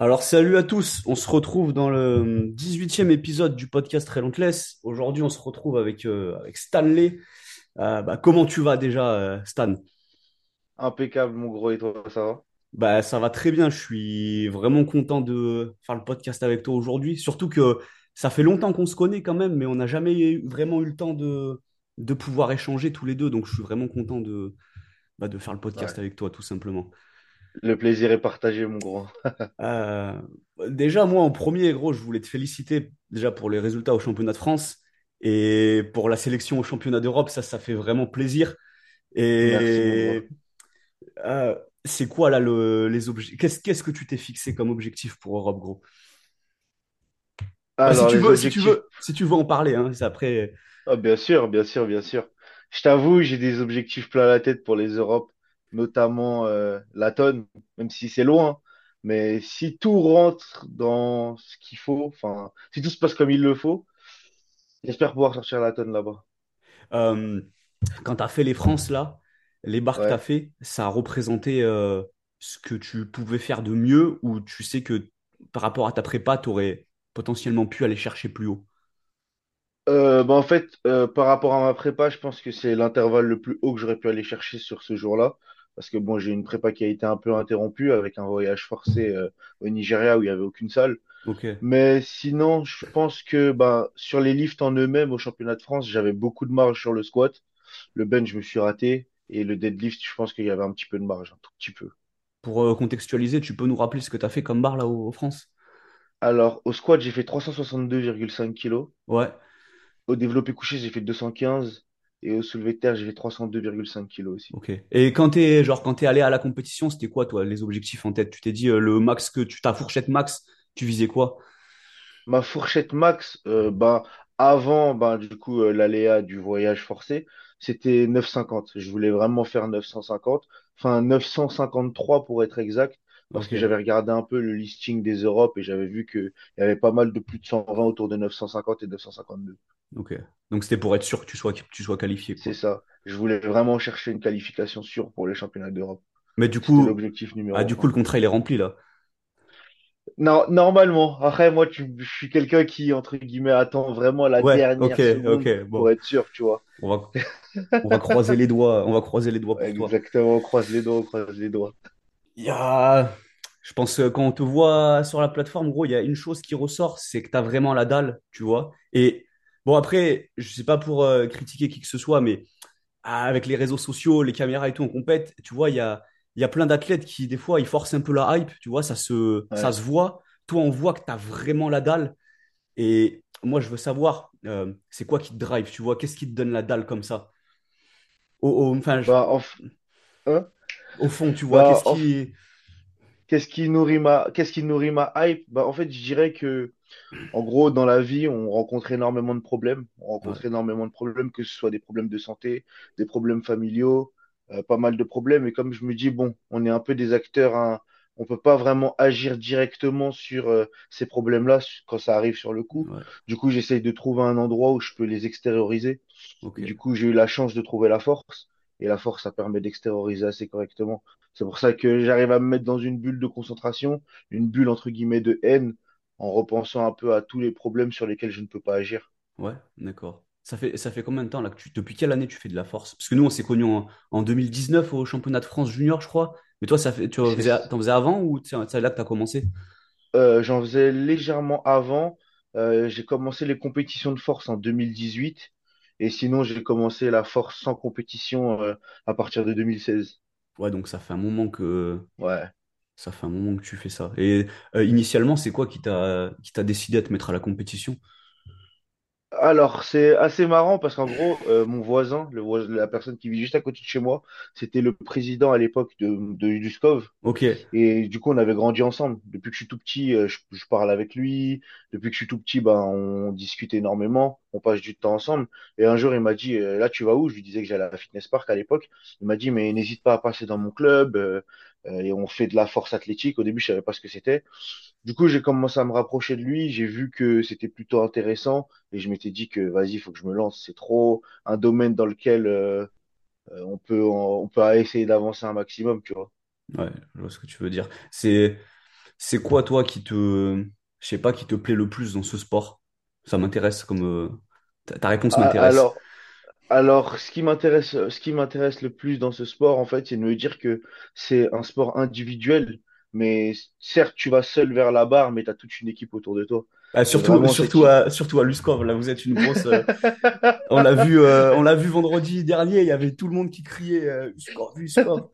Alors, salut à tous. On se retrouve dans le 18e épisode du podcast Relentless. Aujourd'hui, on se retrouve avec, euh, avec Stanley. Euh, bah, comment tu vas déjà, euh, Stan? Impeccable, mon gros, et toi, ça va? Bah, ça va très bien. Je suis vraiment content de faire le podcast avec toi aujourd'hui. Surtout que ça fait longtemps qu'on se connaît quand même, mais on n'a jamais vraiment eu le temps de, de pouvoir échanger tous les deux. Donc, je suis vraiment content de, bah, de faire le podcast Ouais. avec toi, tout simplement. Le plaisir est partagé, mon gros. Euh, déjà, moi, en premier, gros, je voulais te féliciter déjà pour les résultats au championnat de France et pour la sélection au championnat d'Europe. Ça, ça fait vraiment plaisir. Et euh, c'est quoi là le, les objectifs? Qu'est-ce, que tu t'es fixé comme objectif pour Europe, gros? Bah, si tu veux, si tu objectifs. veux, si tu veux en parler, hein, après. Ah, bien sûr, bien sûr, bien sûr. Je t'avoue, j'ai des objectifs plein la tête pour les Europes, notamment euh, la tonne, même si c'est loin. Mais si tout rentre dans ce qu'il faut, enfin, si tout se passe comme il le faut, j'espère pouvoir sortir la tonne là-bas. Euh, quand tu as fait les France là, les bars que tu as fait, ça a représenté euh, ce que tu pouvais faire de mieux ou tu sais que par rapport à ta prépa, tu aurais potentiellement pu aller chercher plus haut? Euh, bah en fait, euh, par rapport à ma prépa, je pense que c'est l'intervalle le plus haut que j'aurais pu aller chercher sur ce jour-là. Parce que bon, j'ai une prépa qui a été un peu interrompue avec un voyage forcé euh, au Nigeria où il n'y avait aucune salle. Mais sinon, je pense que bah, sur les lifts en eux-mêmes au championnat de France, j'avais beaucoup de marge sur le squat. Le bench, je me suis raté. Et le deadlift, je pense qu'il y avait un petit peu de marge, un tout petit peu. Pour euh, contextualiser, tu peux nous rappeler ce que tu as fait comme bar là au, au France? Alors, au squat, j'ai fait 362,5 kilos. Ouais, Au développé couché, j'ai fait 215. Et au soulevé de terre, j'ai fait 302,5 kilos aussi. ok. Et quand t'es genre quand t'es allé à la compétition, c'était quoi toi les objectifs en tête? Tu t'es dit euh, le max que tu ta fourchette max, tu visais quoi? Ma fourchette max, euh, ben, avant ben, du coup euh, l'aléa du voyage forcé, c'était 950. Je voulais vraiment faire 950, enfin 953 pour être exact, parce que j'avais regardé un peu le listing des Europes et j'avais vu qu'il y avait pas mal de plus de 120 autour de 950 et 952. ok. Donc c'était pour être sûr que tu sois que tu sois qualifié C'est ça. Je voulais vraiment chercher une qualification sûre pour les championnats d'Europe. Mais du coup, l'objectif ah du coup le contrat il est rempli là. Non, normalement, après moi tu- je suis quelqu'un qui entre guillemets attend vraiment la Ouais, dernière seconde ok. pour Bon, être sûr, tu vois. on va on va croiser les doigts, on va croiser les doigts pour toi. Exactement, on croise les doigts, on croise les doigts. Il y a, je pense que quand on te voit sur la plateforme, gros, il y a une chose qui ressort, c'est que tu as vraiment la dalle, tu vois. Et bon, après, je sais pas pour euh, critiquer qui que ce soit, mais avec les réseaux sociaux, les caméras et tout, on compète, tu vois, il y a, y a plein d'athlètes qui, des fois, ils forcent un peu la hype, tu vois, ça se, ça se voit. Toi, on voit que tu as vraiment la dalle. Et moi, je veux savoir, euh, c'est quoi qui te drive, tu vois, qu'est-ce qui te donne la dalle comme ça? Au, au- enfin, je- Bah, en, f- hein? Au fond, tu vois, bah, qu'est-ce qui. qu'est-ce qui nourrit ma, qu'est-ce qui nourrit ma hype? Bah, en fait, je dirais que, en gros, dans la vie, on rencontre énormément de problèmes. On Ouais, rencontre énormément de problèmes, que ce soit des problèmes de santé, des problèmes familiaux, euh, pas mal de problèmes. Et comme je me dis, bon, on est un peu des acteurs, hein, on peut pas vraiment agir directement sur euh, ces problèmes-là quand ça arrive sur le coup. ouais, Du coup, j'essaye de trouver un endroit où je peux les extérioriser. du coup, j'ai eu la chance de trouver la force. Et la force, ça permet d'extérioriser assez correctement. C'est pour ça que j'arrive à me mettre dans une bulle de concentration, une bulle entre guillemets de haine, en repensant un peu à tous les problèmes sur lesquels je ne peux pas agir. Ouais, d'accord. Ça fait, ça fait combien de temps là que tu, depuis quelle année tu fais de la force? Parce que nous, on s'est connus en, en 2019 au championnat de France junior, je crois. Mais toi, ça fait, tu en faisais, avant ou c'est c'est là que tu as commencé? euh, j'en faisais légèrement avant. Euh, j'ai commencé les compétitions de force en 2018. Et sinon, j'ai commencé la force sans compétition euh, à partir de 2016. Ouais, donc ça fait un moment que Ouais. ça fait un moment que tu fais ça. Et euh, initialement, c'est quoi qui t'a qui t'a décidé à te mettre à la compétition? Alors, c'est assez marrant parce qu'en gros, euh, mon voisin, le voisin, la personne qui vit juste à côté de chez moi, c'était le président à l'époque de, de. Ok, Et du coup, on avait grandi ensemble. Depuis que je suis tout petit, euh, je, je parle avec lui. Depuis que je suis tout petit, ben, on discute énormément. On passe du temps ensemble. Et un jour, il m'a dit, euh, là, tu vas où? Je lui disais que j'allais à la Fitness Park à l'époque. Il m'a dit, mais n'hésite pas à passer dans mon club. Euh, et on fait de la force athlétique. Au début, je savais pas ce que c'était. Du coup, j'ai commencé à me rapprocher de lui. J'ai vu que c'était plutôt intéressant. Et je m'étais dit que, vas-y, il faut que je me lance. C'est trop un domaine dans lequel euh, euh, on peut, on peut essayer d'avancer un maximum, tu vois. ouais, je vois ce que tu veux dire. C'est c'est quoi, toi, qui te, je sais pas, qui te plaît le plus dans ce sport? Ça m'intéresse comme, ta, réponse A- m'intéresse. Alors, alors, ce qui m'intéresse, ce qui m'intéresse le plus dans ce sport, en fait, c'est de me dire que c'est un sport individuel, mais certes, tu vas seul vers la barre, mais tu as toute une équipe autour de toi. Ah, Et surtout, vraiment, surtout à, surtout à Luskov, là, vous êtes une grosse, euh, on l'a vu, euh, on l'a vu vendredi dernier, il y avait tout le monde qui criait, euh, Luskov, Luskov.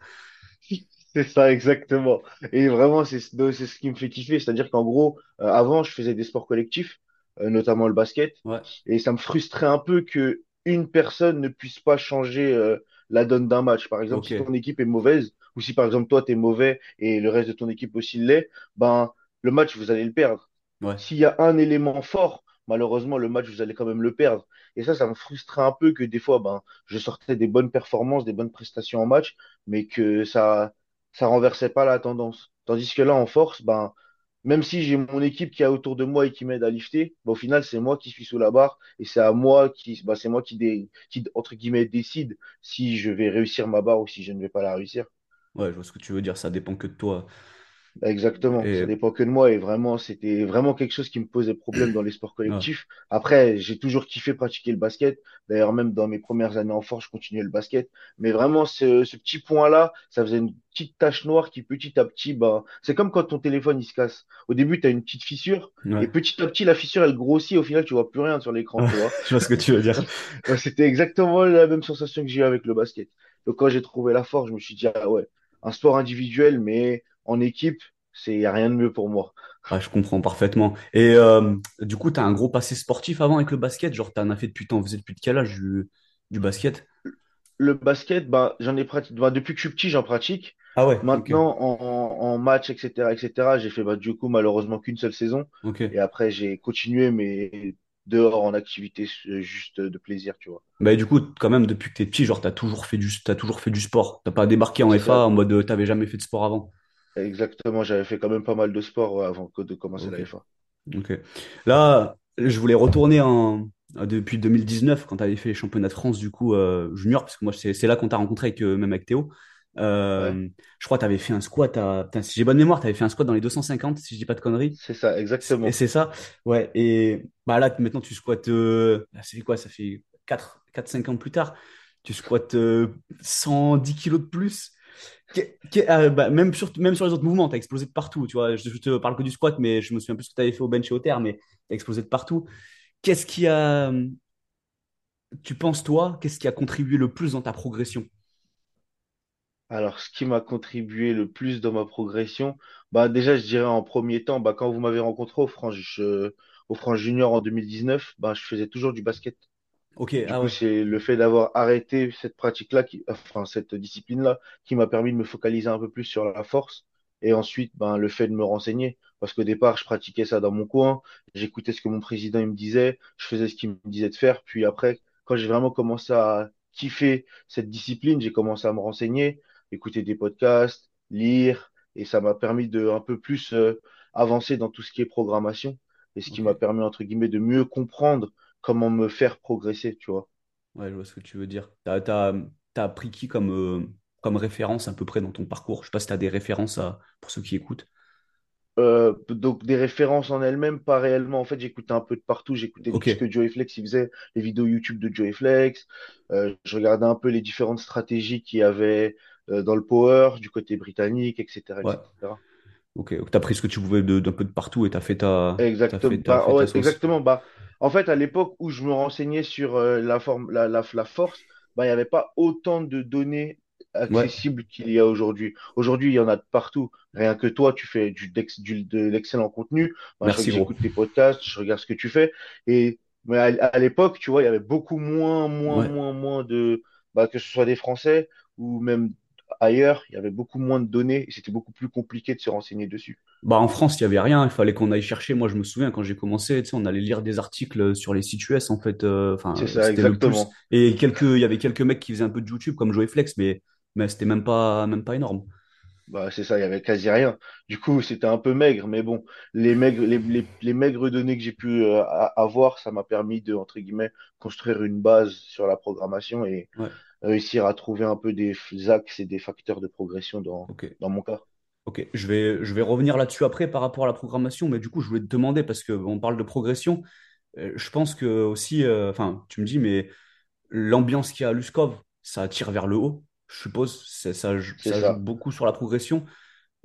C'est ça, exactement. Et vraiment, c'est c'est ce qui me fait kiffer. C'est-à-dire qu'en gros, euh, avant, je faisais des sports collectifs, euh, notamment le basket, Ouais, et ça me frustrait un peu que une personne ne puisse pas changer euh, la donne d'un match. Par exemple, si ton équipe est mauvaise, ou si par exemple toi, t'es mauvais et le reste de ton équipe aussi l'est, ben, le match, vous allez le perdre. ouais, S'il y a un élément fort, malheureusement, le match, vous allez quand même le perdre. Et ça, ça me frustrait un peu que des fois, ben, je sortais des bonnes performances, des bonnes prestations en match, mais que ça, ça renversait pas la tendance. Tandis que là, en force, ben, même si j'ai mon équipe qui est autour de moi et qui m'aide à lifter, ben, au final, c'est moi qui suis sous la barre et c'est à moi qui, ben, c'est moi qui, qui, entre guillemets, décide si je vais réussir ma barre ou si je ne vais pas la réussir. ouais, je vois ce que tu veux dire, ça dépend que de toi. Exactement, ça Et, dépend que de moi et vraiment, c'était vraiment quelque chose qui me posait problème dans les sports ah, collectifs. Après, j'ai toujours kiffé pratiquer le basket. D'ailleurs, même dans mes premières années en force, je continuais le basket. Mais vraiment, ce, ce petit point-là, ça faisait une petite tache noire qui petit à petit, bah, c'est comme quand ton téléphone il se casse. Au début, tu as une petite fissure et petit à petit, la fissure, elle grossit. Au final, tu vois plus rien sur l'écran, tu vois. je vois ce que tu veux dire. C'était exactement la même sensation que j'ai eu avec le basket. Donc, quand j'ai trouvé la force, je me suis dit, ah ouais, un sport individuel, mais en équipe, c'est y a rien de mieux pour moi. Ah, je comprends parfaitement. Et euh, du coup, tu as un gros passé sportif avant avec le basket, genre, tu en as fait depuis, t'en faisais depuis de quel âge du, du basket? Le basket, bah, j'en ai pratiqué, bah, depuis que je suis petit, j'en pratique. Ah ouais, Maintenant, en, en match, etc., etc., j'ai fait, bah, du coup, malheureusement, qu'une seule saison. Et après, j'ai continué, mais dehors, en activité, euh, juste de plaisir, tu vois. Bah, du coup, quand même, depuis que t'es petit, genre, t'as toujours fait du, t'as toujours fait du sport. T'as pas débarqué en ça, FA en mode, euh, t'avais jamais fait de sport avant. Exactement. J'avais fait quand même pas mal de sport, ouais, avant que de commencer la FA. ok. Là, je voulais retourner en, depuis 2019, quand t'avais fait les championnats de France, du coup, euh, junior, parce que moi, c'est c'est là qu'on t'a rencontré avec, euh, même avec Théo. Ouais, Euh, je crois que t'avais fait un squat à, putain, si j'ai bonne mémoire, t'avais fait un squat dans les 250, si je dis pas de conneries. c'est ça, Et exactement. c'est ça. Ouais. Et bah là, maintenant, tu squattes. euh, fait quoi? Ça fait quatre, quatre, 5 ans plus tard. Tu squattes euh, 110 kilos de plus. Euh, bah, même sur, même sur les autres mouvements, tu as explosé de partout. Tu vois, je, je te parle que du squat, mais je me souviens plus ce que tu avais fait au bench et au terre, mais tu as explosé de partout. Qu'est-ce qui a. Tu penses, toi, qu'est-ce qui a contribué le plus dans ta progression? Alors, ce qui m'a contribué le plus dans ma progression, bah, déjà, je dirais en premier temps, bah, quand vous m'avez rencontré au France, au France Junior en 2019, bah, je faisais toujours du basket. Ok, Du ah coup, ouais. c'est le fait d'avoir arrêté cette pratique-là, qui, enfin, cette discipline-là, qui m'a permis de me focaliser un peu plus sur la force. Et ensuite, ben, le fait de me renseigner. Parce qu'au départ, je pratiquais ça dans mon coin. J'écoutais ce que mon président il me disait. Je faisais ce qu'il me disait de faire. Puis après, quand j'ai vraiment commencé à kiffer cette discipline, j'ai commencé à me renseigner, écouter des podcasts, lire. Et ça m'a permis de un peu plus euh, avancer dans tout ce qui est programmation. Et ce qui m'a permis, entre guillemets, de mieux comprendre comment me faire progresser, tu vois. Ouais, je vois ce que tu veux dire. T'as, t'as pris qui comme, euh, comme référence à peu près dans ton parcours? Je sais pas si tu as des références à, pour ceux qui écoutent. Euh, donc des références en elles-mêmes, pas réellement. En fait, j'écoutais un peu de partout. J'écoutais Ok. tout ce que Joey Flex il faisait, les vidéos YouTube de Joey Flex. Euh, je regardais un peu les différentes stratégies qu'il y avait dans le power, du côté britannique, etc., Ouais. etc. Ok. Donc, t'as pris ce que tu pouvais de- d'un peu de partout et t'as fait ta, Exactement. fait, t'as Bah, fait ta ouais, exactement. Bah, en fait, à l'époque où je me renseignais sur euh, la forme, la, la, la force, bah, il n'y avait pas autant de données Ouais. accessibles qu'il y a aujourd'hui. Aujourd'hui, il y en a de partout. Rien que toi, tu fais du, du- de l'excellent contenu. Bah, Merci, j'écoute tes podcasts, je regarde ce que tu fais. Et mais à, à l'époque, tu vois, il y avait beaucoup moins, moins, Ouais. moins, moins de, bah, que ce soit des Français ou même ailleurs, il y avait beaucoup moins de données et c'était beaucoup plus compliqué de se renseigner dessus. Bah, en France, il n'y avait rien. Il fallait qu'on aille chercher. Moi, je me souviens quand j'ai commencé, tu sais, on allait lire des articles sur les sites US, en fait. euh, Enfin, C'est ça, c'était le plus. exactement. Et quelques, il y avait quelques mecs qui faisaient un peu de YouTube, comme Joey Flex, mais, mais c'était même pas, même pas énorme. Bah, c'est ça, il y avait quasi rien. Du coup, c'était un peu maigre, mais bon, les maigres, les, les, les maigres données que j'ai pu euh, avoir, ça m'a permis de, entre guillemets, construire une base sur la programmation et Ouais. Réussir à trouver un peu des axes et des facteurs de progression dans, dans mon cas. Ok, je vais, je vais revenir là-dessus après par rapport à la programmation, mais du coup, je voulais te demander, parce qu'on parle de progression, euh, je pense que aussi, euh, enfin, tu me dis, mais l'ambiance qu'il y a à Luskov, ça tire vers le haut, je suppose, ça, ça joue beaucoup sur la progression.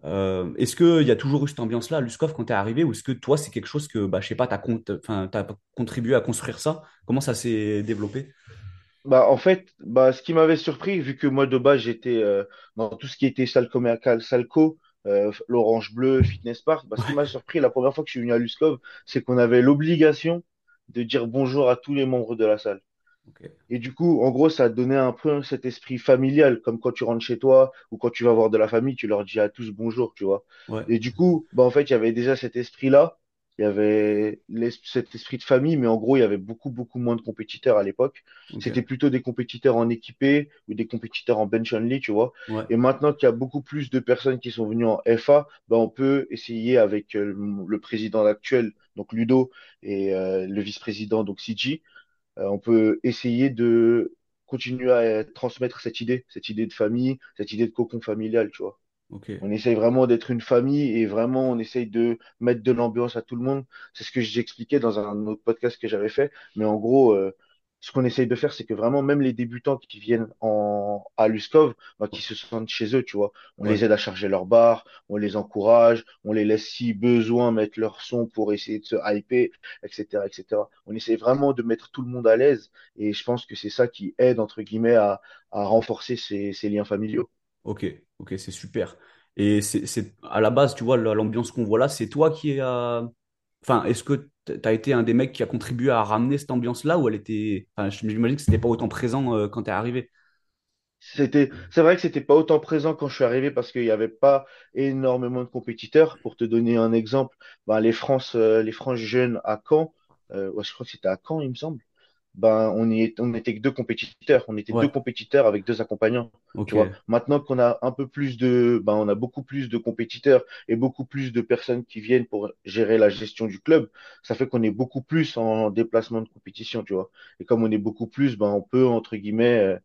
Euh, est-ce qu'il y a toujours eu cette ambiance-là à Luskov quand tu es arrivé, ou est-ce que toi, c'est quelque chose que, bah, je sais pas, tu as, contribué à construire ça? Comment ça s'est développé? Bah, en fait, bah, ce qui m'avait surpris, vu que moi de base j'étais euh, dans tout ce qui était salle commerciale, Salco, euh, l'Orange Bleu, Fitness Park, bah, ce qui m'a surpris la première fois que je suis venu à Luskov, c'est qu'on avait l'obligation de dire bonjour à tous les membres de la salle. Et du coup, en gros, ça donnait un peu cet esprit familial, comme quand tu rentres chez toi ou quand tu vas voir de la famille, tu leur dis à tous bonjour, tu vois. ouais, Et du coup, bah, en fait, il y avait déjà cet esprit-là. Il y avait cet esprit de famille, mais en gros, il y avait beaucoup, beaucoup moins de compétiteurs à l'époque. C'était plutôt des compétiteurs en équipé ou des compétiteurs en bench only, tu vois. ouais, Et maintenant qu'il y a beaucoup plus de personnes qui sont venues en FA, bah, on peut essayer avec euh, le président actuel, donc Ludo, et euh, le vice-président, donc CG, euh, on peut essayer de continuer à transmettre cette idée, cette idée de famille, cette idée de cocon familial, tu vois. Ok, On essaye vraiment d'être une famille et vraiment on essaye de mettre de l'ambiance à tout le monde. C'est ce que j'expliquais dans un autre podcast que j'avais fait. Mais en gros, euh, ce qu'on essaye de faire, c'est que vraiment même les débutants qui viennent en, à Luskov, bah, qui se sentent chez eux, tu vois. On ouais, les aide à charger leur bar, on les encourage, on les laisse si besoin mettre leur son pour essayer de se hyper, etc., etc. On essaye vraiment de mettre tout le monde à l'aise et je pense que c'est ça qui aide, entre guillemets, à, à renforcer ces, ces liens familiaux. Ok, ok, c'est super. Et c'est, à la base, tu vois, la- l'ambiance qu'on voit là, c'est toi qui a... Enfin, est-ce que tu as été un des mecs qui a contribué à ramener cette ambiance-là ou elle était... Enfin, j'imagine que c'était pas autant présent euh, quand t'es arrivé. C'était, c'est vrai que c'était pas autant présent quand je suis arrivé parce qu'il n'y avait pas énormément de compétiteurs. Pour te donner un exemple, ben, les France, euh, les France jeunes à Caen, euh, je crois que c'était à Caen, il me semble. Ben, on y est, on n'était que deux compétiteurs. On était Ouais, deux compétiteurs avec deux accompagnants. ok, Tu vois. Maintenant qu'on a un peu plus de, ben, on a beaucoup plus de compétiteurs et beaucoup plus de personnes qui viennent pour gérer la gestion du club, ça fait qu'on est beaucoup plus en déplacement de compétition, tu vois. Et comme on est beaucoup plus, ben, on peut, entre guillemets, euh,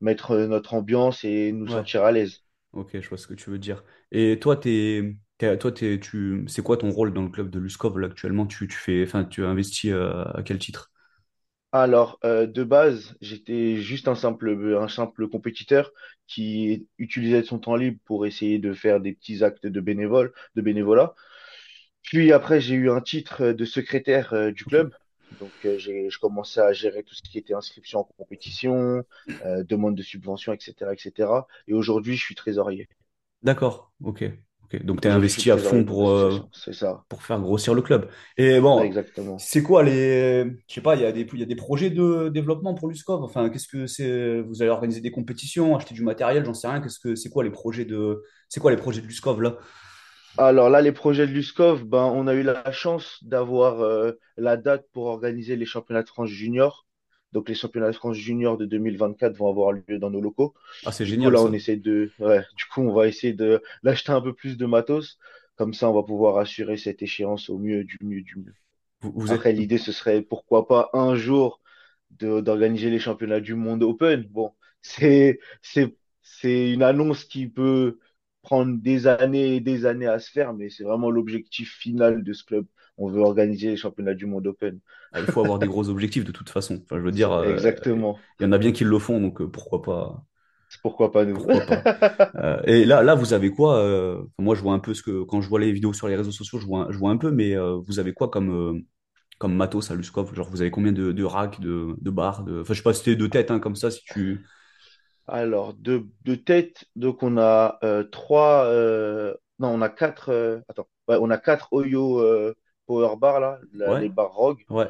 mettre euh, notre ambiance et nous ouais, sentir à l'aise. ok, je vois ce que tu veux dire. Et toi, t'es, toi, tu, c'est quoi ton rôle dans le club de Luskov là, actuellement? Tu, tu fais, enfin, tu investis euh, à quel titre? Alors, euh, de base, j'étais juste un simple, un simple compétiteur qui utilisait son temps libre pour essayer de faire des petits actes de bénévolat. Puis après, j'ai eu un titre de secrétaire euh, du club. Donc, euh, j'ai, je commençais à gérer tout ce qui était inscription en compétition, euh, demande de subvention, etc., etc. Et aujourd'hui, je suis trésorier. D'accord, ok, Donc, je suis investi à fond pour, euh, ça. pour faire grossir le club. Et bon, c'est quoi les... Je sais pas, il y a des, il y a des projets de développement pour Luskov. Enfin, qu'est-ce que c'est? Vous allez organiser des compétitions, acheter du matériel, j'en sais rien. Qu'est-ce que c'est quoi les projets de... C'est quoi les projets de Luskov là? Alors là, les projets de Luskov, ben, on a eu la chance d'avoir euh, la date pour organiser les championnats de France junior. Donc les championnats de France junior de 2024 vont avoir lieu dans nos locaux. Ah, c'est Du coup, génial là, on essaie de, ouais, du coup, on va essayer de d'acheter un peu plus de matos. Comme ça, on va pouvoir assurer cette échéance au mieux, du mieux, du mieux. Vous, vous êtes... Après, l'idée, ce serait pourquoi pas un jour d'organiser les championnats du monde open. Bon, c'est, c'est, c'est une annonce qui peut prendre des années et des années à se faire, mais c'est vraiment l'objectif final de ce club. On veut organiser les championnats du monde open. ah, il faut avoir des gros objectifs de toute façon. Enfin, je veux dire, euh, exactement. il y en a bien qui le font, donc euh, pourquoi pas... Pourquoi pas nous? Pourquoi pas? Euh, et là, là, vous avez quoi Moi, je vois un peu ce que quand je vois les vidéos sur les réseaux sociaux, je vois, je vois un peu, mais vous avez quoi comme comme matos à Luskov? Genre, vous avez combien de, de racks, de, de barres, de... Enfin, je sais pas si c'était de tête, hein, comme ça, si tu. Alors, de, de tête, donc on a euh, trois, euh, non, on a quatre, euh, attends, ouais, on a quatre Oyo euh, Power Bar là, la- Ouais, les barres Rogue. ouais,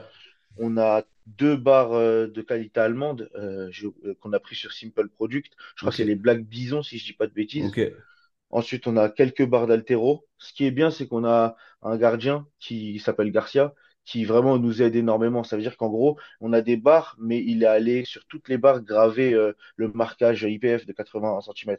On a deux barres euh, de qualité allemande euh, je- euh, qu'on a pris sur Simple Product. Je crois que ok, c'est les Black Bison, si je dis pas de bêtises. ok, Ensuite, on a quelques barres d'altéro. Ce qui est bien, c'est qu'on a un gardien qui s'appelle Garcia, qui vraiment nous aide énormément. Ça veut dire qu'en gros, on a des barres, mais il est allé sur toutes les barres graver euh, le marquage IPF de 81 cm.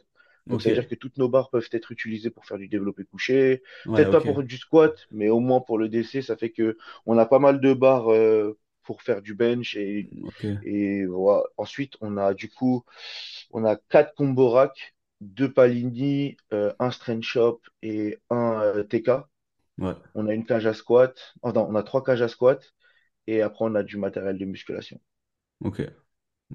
Donc, ça veut dire que toutes nos barres peuvent être utilisées pour faire du développé couché. ouais, Peut-être pas pour du squat, mais au moins pour le DC, ça fait que on a pas mal de barres euh, pour faire du bench et voilà. Ensuite, on a du coup, on a quatre combo racks. deux Palini, euh, un Strength Shop et un TK. Ouais, On a une cage à squat. Oh, non, on a trois cages à squat. Et après, on a du matériel de musculation. ok.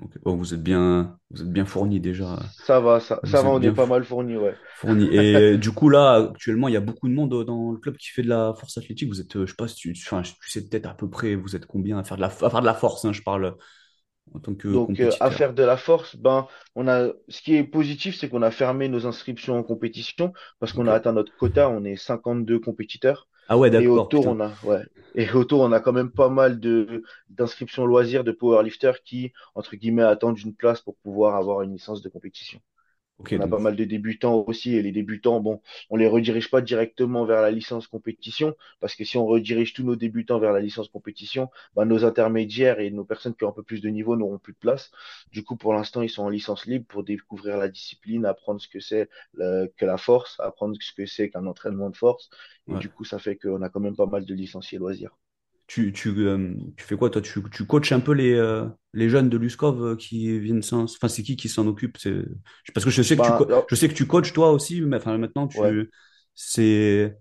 ok. Bon, vous êtes bien, vous êtes bien fourni déjà. Ça va, ça, ça va, on est pas mal fourni, ouais. fourni. Et du coup, là, actuellement, il y a beaucoup de monde dans le club qui fait de la force athlétique. Vous êtes, euh, je sais pas si tu, enfin, tu sais peut-être à peu près, vous êtes combien à faire de la, à faire de la force, hein, je parle en tant que Donc, euh, à faire de la force, ben, on a, ce qui est positif, c'est qu'on a fermé nos inscriptions en compétition parce qu'on a atteint notre quota. On est 52 compétiteurs. Ah ouais, Et d'accord, autour, putain. on a, ouais. Et autour, on a quand même pas mal de, d'inscriptions loisirs de powerlifters qui, entre guillemets, attendent une place pour pouvoir avoir une licence de compétition. On a donc, pas mal de débutants aussi, et les débutants, bon, on les redirige pas directement vers la licence compétition, parce que si on redirige tous nos débutants vers la licence compétition, bah, nos intermédiaires et nos personnes qui ont un peu plus de niveau n'auront plus de place. Du coup, pour l'instant, ils sont en licence libre pour découvrir la discipline, apprendre ce que c'est que la force, apprendre ce que c'est qu'un entraînement de force. Et ouais. du coup, ça fait qu'on a quand même pas mal de licenciés loisirs. Tu, tu, euh, tu fais quoi, toi? Tu, tu coaches un peu les, euh, les jeunes de l'USCOV euh, qui viennent s'en... Enfin, c'est qui qui s'en occupe? C'est... Parce que je sais que tu, co- oh, je sais que tu coaches toi aussi, mais enfin, maintenant, ouais, tu... c'est,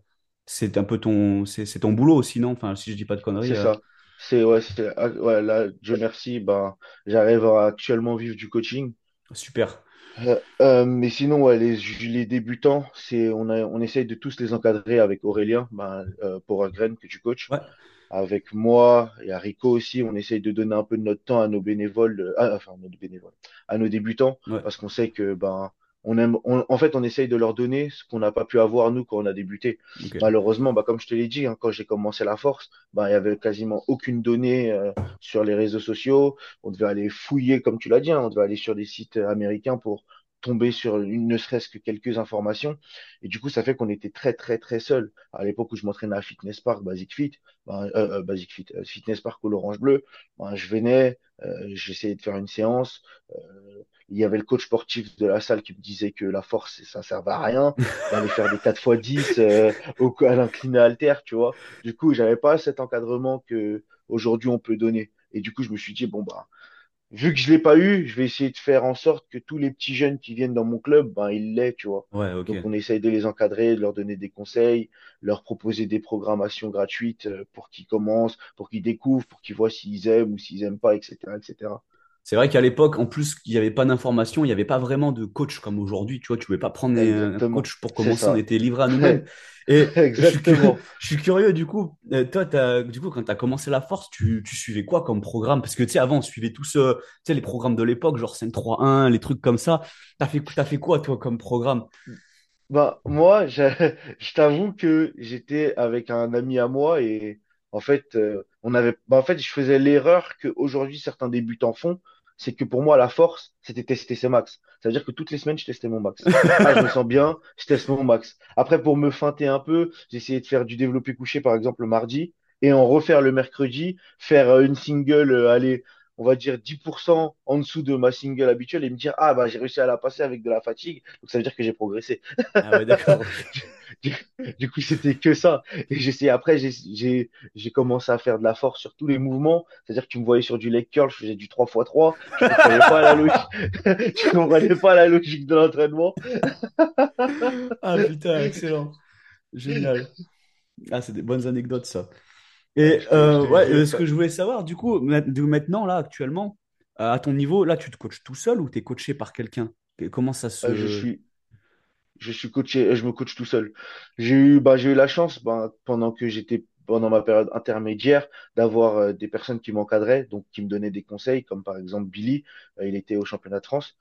c'est un peu ton, c'est, ton boulot aussi, non? Enfin, si je dis pas de conneries. c'est euh, ça. C'est, ouais, ah, ouais, là, Dieu merci, ben, j'arrive à actuellement vivre du coaching. super. Mais sinon, ouais, les, les débutants, c'est, on a, on essaye de tous les encadrer avec Aurélien, ben, Powergrain que tu coaches, Ouais, avec moi et à Rico aussi. On essaye de donner un peu de notre temps à nos bénévoles, euh, ah, enfin, nos bénévoles, à nos débutants, ouais, parce qu'on sait que, ben, on aime, on- en fait, on essaye de leur donner ce qu'on n'a pas pu avoir nous quand on a débuté. Malheureusement, bah, comme je te l'ai dit, hein, quand j'ai commencé la force, bah, il y avait quasiment aucune donnée euh, sur les réseaux sociaux. On devait aller fouiller, comme tu l'as dit, hein, on devait aller sur des sites euh, américains pour tomber sur une, ne serait-ce que quelques informations. Et du coup, ça fait qu'on était très, très, très seul. À l'époque où je m'entraînais à Fitness Park, Basic Fit, bah, euh, euh, Basic Fit, euh, Fitness Park ou l'Orange Bleu, bah, je venais, euh, j'essayais de faire une séance. euh, il y avait le coach sportif de la salle qui me disait que la force, ça servait à rien, d'aller faire des 4 fois 10 euh, au, à l'incliné halter, tu vois. Du coup, j'avais pas cet encadrement que aujourd'hui on peut donner. Et du coup, je me suis dit, bon, bah, vu que je l'ai pas eu, je vais essayer de faire en sorte que tous les petits jeunes qui viennent dans mon club, ben, ils l'aient, tu vois. Ouais. Donc, on essaye de les encadrer, de leur donner des conseils, leur proposer des programmations gratuites euh, pour qu'ils commencent, pour qu'ils découvrent, pour qu'ils voient s'ils aiment ou s'ils aiment pas, etc., etc. C'est vrai qu'à l'époque, en plus, il n'y avait pas d'informations, il n'y avait pas vraiment de coach comme aujourd'hui. Tu vois, tu pouvais pas prendre un un Exactement. coach pour commencer, on était livré à nous-mêmes. Et je suis, cu- Exactement. je suis curieux, du coup, euh, toi, t'as- du coup, quand tu as commencé la force, tu, tu suivais quoi comme programme? Parce que, tu sais, avant, on suivait tous euh, tu sais, les programmes de l'époque, genre 5-3-1, les trucs comme ça. T'as fait, t'as fait quoi, toi, comme programme? Bah, moi, je, je t'avoue que j'étais avec un ami à moi et en fait, euh, on avait, bah, en fait, je faisais l'erreur que aujourd'hui certains débutants font, c'est que pour moi, la force, c'était tester ses max. Ça veut dire que toutes les semaines, je testais mon max. Ah, je me sens bien, je teste mon max. Après, pour me feinter un peu, j'essayais de faire du développé couché, par exemple, le mardi et en refaire le mercredi, faire euh, une single, euh, allez, on va dire 10% en dessous de ma single habituelle et me dire, ah, bah, j'ai réussi à la passer avec de la fatigue, donc ça veut dire que j'ai progressé. Ah ouais, d'accord, ok. Du, du coup, c'était que ça. Et j'essayais, après, j'ai, commencé à faire de la force sur tous les mouvements. C'est-à-dire que tu me voyais sur du leg curl, je faisais du trois fois trois Je comprenais pas la logique. Comprenais pas la logique de l'entraînement. Ah putain, excellent. Génial. Ah, c'est des bonnes anecdotes, ça. Et euh, ouais, euh, ce que je voulais savoir, du coup, maintenant, là, actuellement, euh, à ton niveau, là, tu te coaches tout seul ou tu es coaché par quelqu'un? Que- Comment ça Euh, Je se... suis, je suis coaché, je me coach tout seul. J'ai eu, bah, j'ai eu la chance, bah, pendant que j'étais pendant ma période intermédiaire, d'avoir euh, des personnes qui m'encadraient, donc qui me donnaient des conseils, comme par exemple Billy, euh, il était au championnat de France.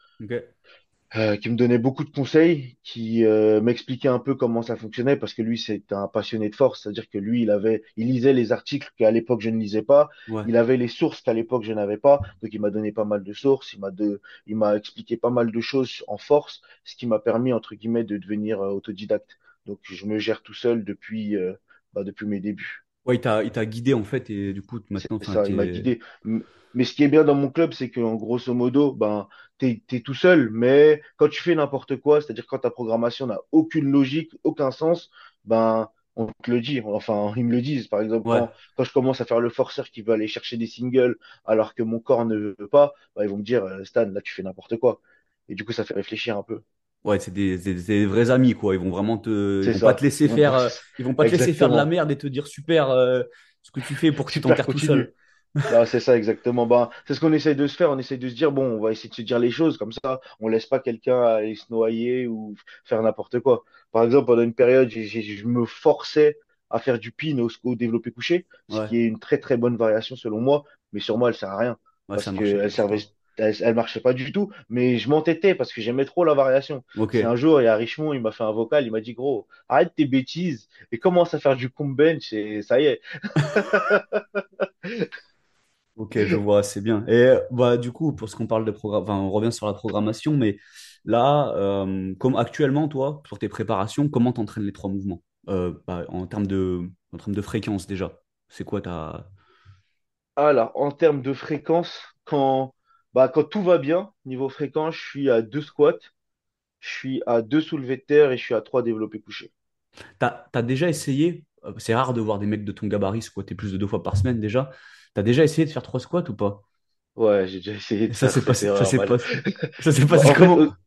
Euh, qui me donnait beaucoup de conseils, qui euh, m'expliquait un peu comment ça fonctionnait, parce que lui, c'est un passionné de force, c'est-à-dire que lui, il avait, il lisait les articles qu'à l'époque je ne lisais pas, Ouais. il avait les sources qu'à l'époque je n'avais pas, donc il m'a donné pas mal de sources, il m'a de, il m'a expliqué pas mal de choses en force, ce qui m'a permis entre guillemets de devenir euh, autodidacte. Donc je me gère tout seul depuis, bah, depuis mes débuts. Ouais, il t'a, il t'a guidé, en fait, et du coup, maintenant, ça, il m'a guidé. Mais ce qui est bien dans mon club, c'est qu'en grosso modo, ben, t'es, t'es tout seul. Mais quand tu fais n'importe quoi, c'est-à-dire quand ta programmation n'a aucune logique, aucun sens, ben, on te le dit. Enfin, ils me le disent. Par exemple, Ouais. quand, quand je commence à faire le forceur qui veut aller chercher des singles alors que mon corps ne veut pas, ben, ils vont me dire, euh, Stan, là, tu fais n'importe quoi. Et du coup, ça fait réfléchir un peu. Ouais, c'est des, des- des vrais amis, quoi. Ils vont vraiment te, ils vont pas te laisser faire, euh, ils vont pas te laisser faire de la merde et te dire super euh, ce que tu fais pour que tu t'enterres tout seul. Bah, c'est ça exactement. Bah, c'est ce qu'on essaye de se faire. On essaye de se dire, bon, on va essayer de se dire les choses comme ça. On laisse pas quelqu'un aller se noyer ou faire n'importe quoi. Par exemple, pendant une période, je me forçais à faire du pin au, au développé couché, ce qui est une très très bonne variation selon moi. Mais sur moi, elle sert à rien ouais, parce ça que marchait elle juste servait. Elle, elle marchait pas du tout. Mais je m'entêtais parce que j'aimais trop la variation. Un jour, il y a Richemont, il m'a fait un vocal, il m'a dit, gros, arrête tes bêtises et commence à faire du comb bench et ça y est. ok, je vois, c'est bien. Et bah du coup, pour ce qu'on parle de programme, enfin, on revient sur la programmation, mais là, euh, comme actuellement, toi, pour tes préparations, comment t'entraînes les trois mouvements? Euh, bah, en termes de, en termes de fréquence déjà. C'est quoi ta... Alors, en termes de fréquence, quand, bah, quand tout va bien, niveau fréquence, je suis à deux squats, je suis à deux soulevés de terre et je suis à trois développés couchés. T'as, t'as déjà essayé, euh, c'est rare de voir des mecs de ton gabarit squatter plus de deux fois par semaine déjà. T'as déjà essayé de faire trois squats ou pas? Ouais, j'ai déjà essayé de ça s'est passé, ça s'est passé, ça s'est passé en fait, au, comment?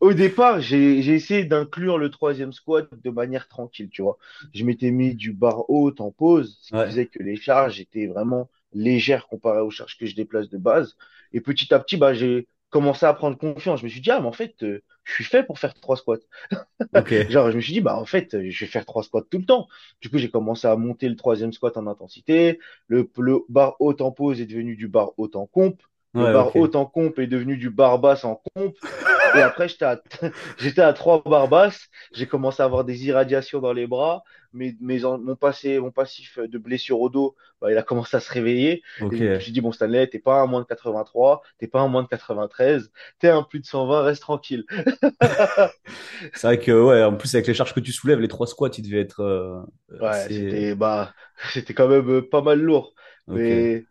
au départ, j'ai, essayé d'inclure le troisième squat de manière tranquille, tu vois. Je m'étais mis du bar haut en pause, ce qui Ouais, faisait que les charges étaient vraiment légères comparées aux charges que je déplace de base. Et petit à petit, bah, j'ai commencé à prendre confiance. Je me suis dit, ah, mais en fait, euh, je suis fait pour faire trois squats. ok, Genre, je me suis dit, bah, en fait, euh, je vais faire trois squats tout le temps. Du coup, j'ai commencé à monter le troisième squat en intensité. Le, le bar haut en pause est devenu du bar haut en comp. Le ouais, bar haut ok, en comp est devenu du bar basse en comp. Et après, j'étais à, j'étais à trois barres basses. J'ai commencé à avoir des irradiations dans les bras. Mes, mes, mon, passé, mon passif de blessure au dos, bah, il a commencé à se réveiller. Et je me suis dit, bon, Stanley, t'es pas un moins de 83, t'es pas un moins de 93, t'es un plus de 120, reste tranquille. C'est vrai que, ouais, en plus, avec les charges que tu soulèves, les trois squats, ils devaient être euh, Ouais, assez. c'était bah, c'était quand même euh, pas mal lourd. Mais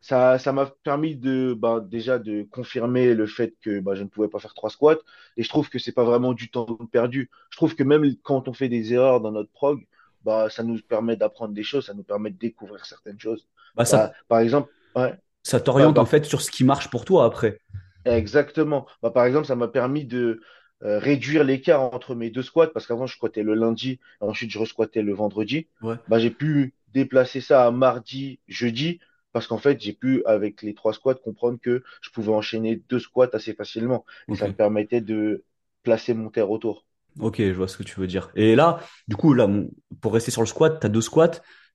ça, ça m'a permis de bah, déjà de confirmer le fait que bah, je ne pouvais pas faire trois squats. Et je trouve que c'est pas vraiment du temps perdu. Je trouve que même quand on fait des erreurs dans notre prog, bah, ça nous permet d'apprendre des choses, ça nous permet de découvrir certaines choses. Bah, Bah, ça, par exemple, ouais, ça bah, t'oriente en bah, fait sur ce qui marche pour toi après. exactement. Bah, par exemple, ça m'a permis de euh, réduire l'écart entre mes deux squats parce qu'avant, je squattais le lundi, ensuite, je resquattais le vendredi. Ouais. Bah, j'ai pu déplacer ça à mardi, jeudi parce qu'en fait, j'ai pu, avec les trois squats, comprendre que je pouvais enchaîner deux squats assez facilement et ça me permettait de placer mon terre autour. Ok, je vois ce que tu veux dire. Et là, du coup, là, pour rester sur le squat, tu as deux squats.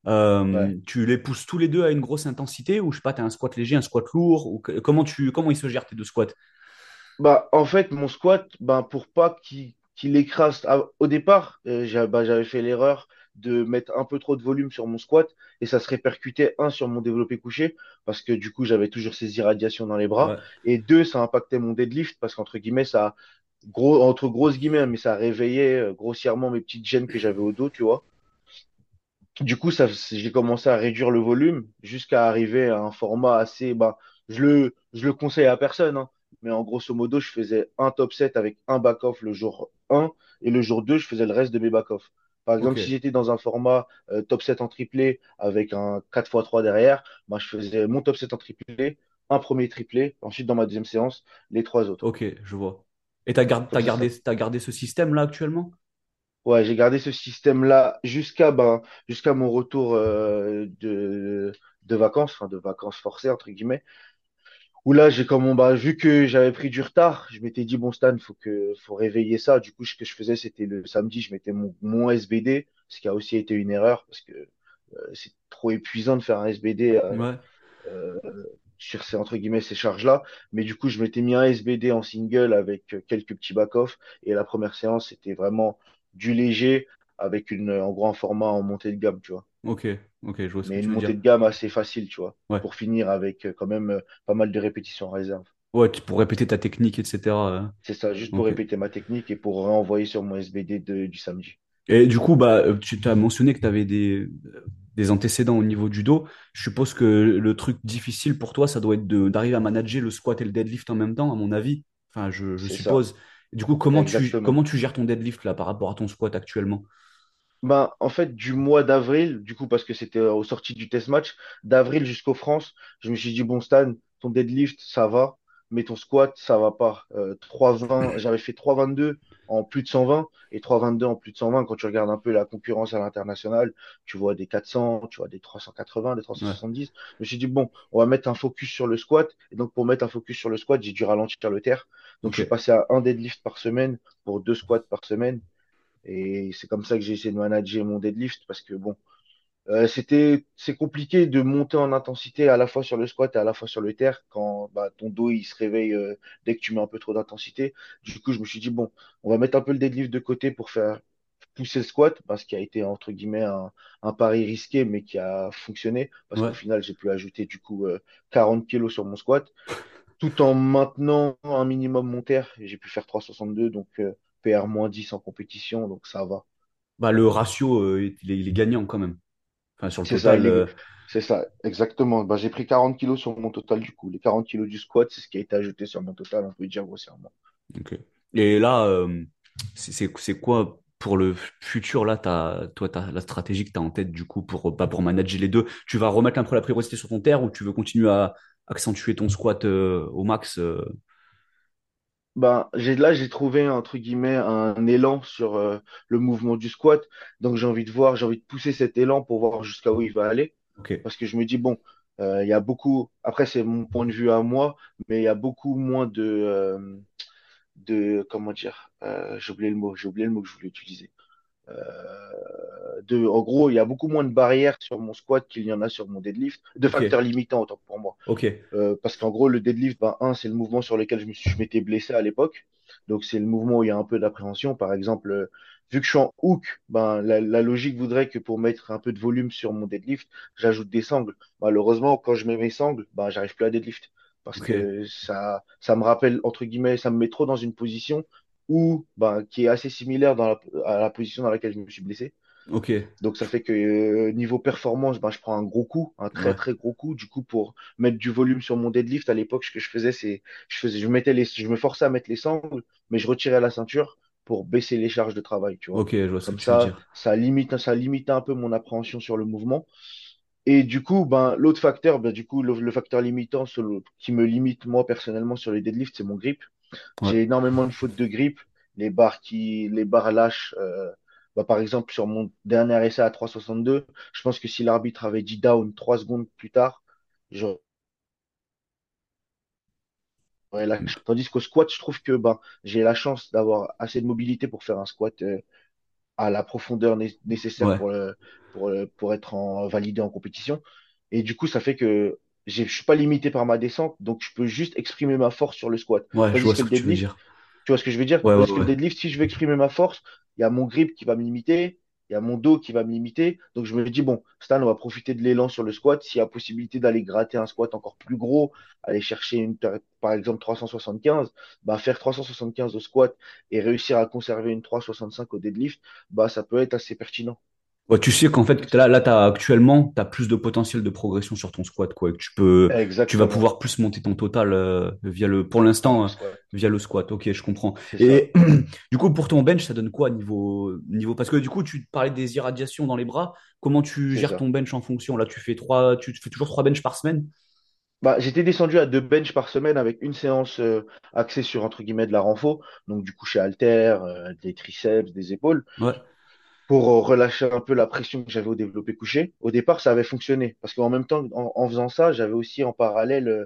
Euh, Ouais. tu les pousses tous les deux à une grosse intensité ou je sais pas, tu as un squat léger, un squat lourd ou que- comment tu comment ils se gèrent tes deux squats? Bah, en fait, mon squat, ben, pour pas qu'il qu'il écrase. ah, au départ, euh, bah, j'avais fait l'erreur de mettre un peu trop de volume sur mon squat et ça se répercutait, un, sur mon développé couché parce que du coup, j'avais toujours ces irradiations dans les bras Ouais. et deux, ça impactait mon deadlift parce qu'entre guillemets, ça, gros, entre grosses guillemets, mais ça réveillait euh, grossièrement mes petites gênes que j'avais au dos, tu vois. Du coup, ça, j'ai commencé à réduire le volume jusqu'à arriver à un format assez, bah, je le, je le conseille à personne, hein, mais en grosso modo, je faisais un top set avec un back-off le jour un et le jour 2 je faisais le reste de mes back-off. Par exemple, si j'étais dans un format euh, top set en triplé avec un quatre fois trois derrière, bah, je faisais mon top set en triplé, un premier triplé, ensuite dans ma deuxième séance, les trois autres. Ok, je vois. Et ça, ça gardé, gardé ce système-là actuellement? Ouais, j'ai gardé ce système-là jusqu'à ben, jusqu'à mon retour euh, de, de vacances, enfin de vacances forcées, entre guillemets, où là, j'ai comme bah, vu que j'avais pris du retard, je m'étais dit, bon, Stan, faut que, faut réveiller ça. Du coup, ce que je faisais, c'était le samedi, je mettais mon, mon SBD, ce qui a aussi été une erreur, parce que euh, c'est trop épuisant de faire un SBD euh, Ouais. Sur ces, entre guillemets, ces charges-là. Mais du coup, je m'étais mis un SBD en single avec euh, quelques petits back-off. Et la première séance, c'était vraiment du léger avec une, en gros, un format en montée de gamme, tu vois. Ok, ok, je vois ce que Mais une veux montée dire. de gamme assez facile, tu vois, Ouais. pour finir avec euh, quand même euh, pas mal de répétitions en réserve. Ouais, pour répéter ta technique, etc. C'est ça, juste pour répéter ma technique et pour renvoyer sur mon SBD de- du samedi. Et du coup, bah, euh, tu t'as mentionné que tu avais des, des antécédents au niveau du dos. Je suppose que le truc difficile pour toi, ça doit être d'arriver à manager le squat et le deadlift en même temps, à mon avis. Enfin, je, je C'est ça, suppose. Du coup, comment tu, comment tu gères ton deadlift là par rapport à ton squat actuellement? Ben, en fait, du mois d'avril, du coup, parce que c'était euh, aux sorties du test match, d'avril jusqu'aux France, je me suis dit, bon, Stan, ton deadlift, ça va. Mais ton squat, ça va pas. Euh, 3,20, j'avais fait 3,22 en plus de 120 et 3,22 en plus de 120. Quand tu regardes un peu la concurrence à l'international, tu vois des 400, tu vois des 380, des Ouais. 370. Je me suis dit, bon, on va mettre un focus sur le squat. Et donc, pour mettre un focus sur le squat, j'ai dû ralentir le terre. Donc, je suis passé à un deadlift par semaine pour deux squats par semaine. Et c'est comme ça que j'ai essayé de manager mon deadlift parce que bon, euh, c'était, c'est compliqué de monter en intensité à la fois sur le squat et à la fois sur le terre quand bah, ton dos il se réveille euh, dès que tu mets un peu trop d'intensité. Du coup, je me suis dit, bon, on va mettre un peu le deadlift de côté pour faire pousser le squat, parce qu'il a été entre guillemets un, un pari risqué, mais qui a fonctionné, parce qu'au final, j'ai pu ajouter du coup euh, 40 kilos sur mon squat, tout en maintenant un minimum mon terre. J'ai pu faire 3,62, donc euh, PR-10 en compétition, donc ça va. Bah, le ratio, euh, il est, il est gagnant quand même. Enfin, sur le C'est ça, total. euh, est... c'est ça, exactement. Bah, j'ai pris 40 kilos sur mon total du coup. Les 40 kilos du squat, c'est ce qui a été ajouté sur mon total, on peut dire grossièrement. ok. Et là, euh, c'est quoi pour le futur, là, t'as, toi, t'as la stratégie que tu as en tête, du coup, pour, bah, pour manager les deux. Tu vas remettre un peu la priorité sur ton terre ou tu veux continuer à accentuer ton squat euh, au max Ben, j'ai, là, j'ai trouvé, entre guillemets, un élan sur euh, le mouvement du squat. Donc, j'ai envie de voir, j'ai envie de pousser cet élan pour voir jusqu'à où il va aller. Parce que je me dis, bon, euh, il y a beaucoup, après, c'est mon point de vue à moi, mais il y a beaucoup moins de, euh, de, comment dire, j'ai oublié le mot, j'ai oublié le mot que je voulais utiliser. Euh, de, en gros, il y a beaucoup moins de barrières sur mon squat qu'il y en a sur mon deadlift, de facteurs limitants, autant pour moi. Euh, parce qu'en gros, le deadlift, ben, un, c'est le mouvement sur lequel je m'étais blessé à l'époque. Donc, c'est le mouvement où il y a un peu d'appréhension. Par exemple, euh, vu que je suis en hook, ben, la, la logique voudrait que pour mettre un peu de volume sur mon deadlift, j'ajoute des sangles. Malheureusement, quand je mets mes sangles, ben, j'arrive plus à deadlift. Parce que ça, ça me rappelle, entre guillemets, ça me met trop dans une position où, ben, qui est assez similaire dans la, à la position dans laquelle je me suis blessé. ok, Donc ça fait que euh, niveau performance, ben, je prends un gros coup, un très ouais, très gros coup. Du coup, pour mettre du volume sur mon deadlift, à l'époque, ce que je faisais, c'est je faisais, je mettais les, je me forçais à mettre les sangles, mais je retirais la ceinture pour baisser les charges de travail, tu vois. ok, je vois ce que Comme tu veux ça, dire. ça limite, ça limite un peu mon appréhension sur le mouvement. Et du coup, ben, l'autre facteur, ben, du coup, le, le facteur limitant le- qui me limite moi personnellement sur les deadlifts, c'est mon grip. Ouais, J'ai énormément de fautes de grip. Les barres qui, les barres lâches. euh, bah, par exemple, sur mon dernier essai à 3,62, je pense que si l'arbitre avait dit down 3 secondes plus tard, j'aurais lâché. Tandis qu'au squat, je trouve que bah, j'ai la chance d'avoir assez de mobilité pour faire un squat euh, à la profondeur né- nécessaire ouais, pour, le, pour, le- pour être en, validé en compétition. Et du coup, ça fait que je suis pas limité par ma descente, donc je peux juste exprimer ma force sur le squat. ouais, je vois que ce que tu veux dire. Tu vois ce que je veux dire? Ouais, ouais, Tandis que le deadlift, si je veux exprimer ma force, il y a mon grip qui va me limiter, il y a mon dos qui va me limiter. Donc je me dis, bon, Stan, on va profiter de l'élan sur le squat. S'il y a possibilité d'aller gratter un squat encore plus gros, aller chercher une, par exemple 375, bah faire 375 au squat et réussir à conserver une 365 au deadlift, bah ça peut être assez pertinent. Ouais, tu sais qu'en fait, là, là t'as, actuellement, tu as plus de potentiel de progression sur ton squat, quoi, et que tu peux, tu vas pouvoir plus monter ton total euh, via le, pour l'instant, euh, squat. via le squat. Ok, je comprends. Et du coup, pour ton bench, ça donne quoi niveau, niveau, parce que du coup, tu parlais des irradiations dans les bras. Comment tu gères ça. ton bench en fonction? Là, tu fais trois, tu fais toujours trois bench par semaine? Bah, j'étais descendu à deux bench par semaine avec une séance euh, axée sur entre guillemets de la renfo, donc du coucher haltère, euh, des triceps, des épaules. Ouais, pour euh, relâcher un peu la pression que j'avais au développé couché. Au départ, ça avait fonctionné parce qu'en même temps, en, en faisant ça, j'avais aussi en parallèle euh,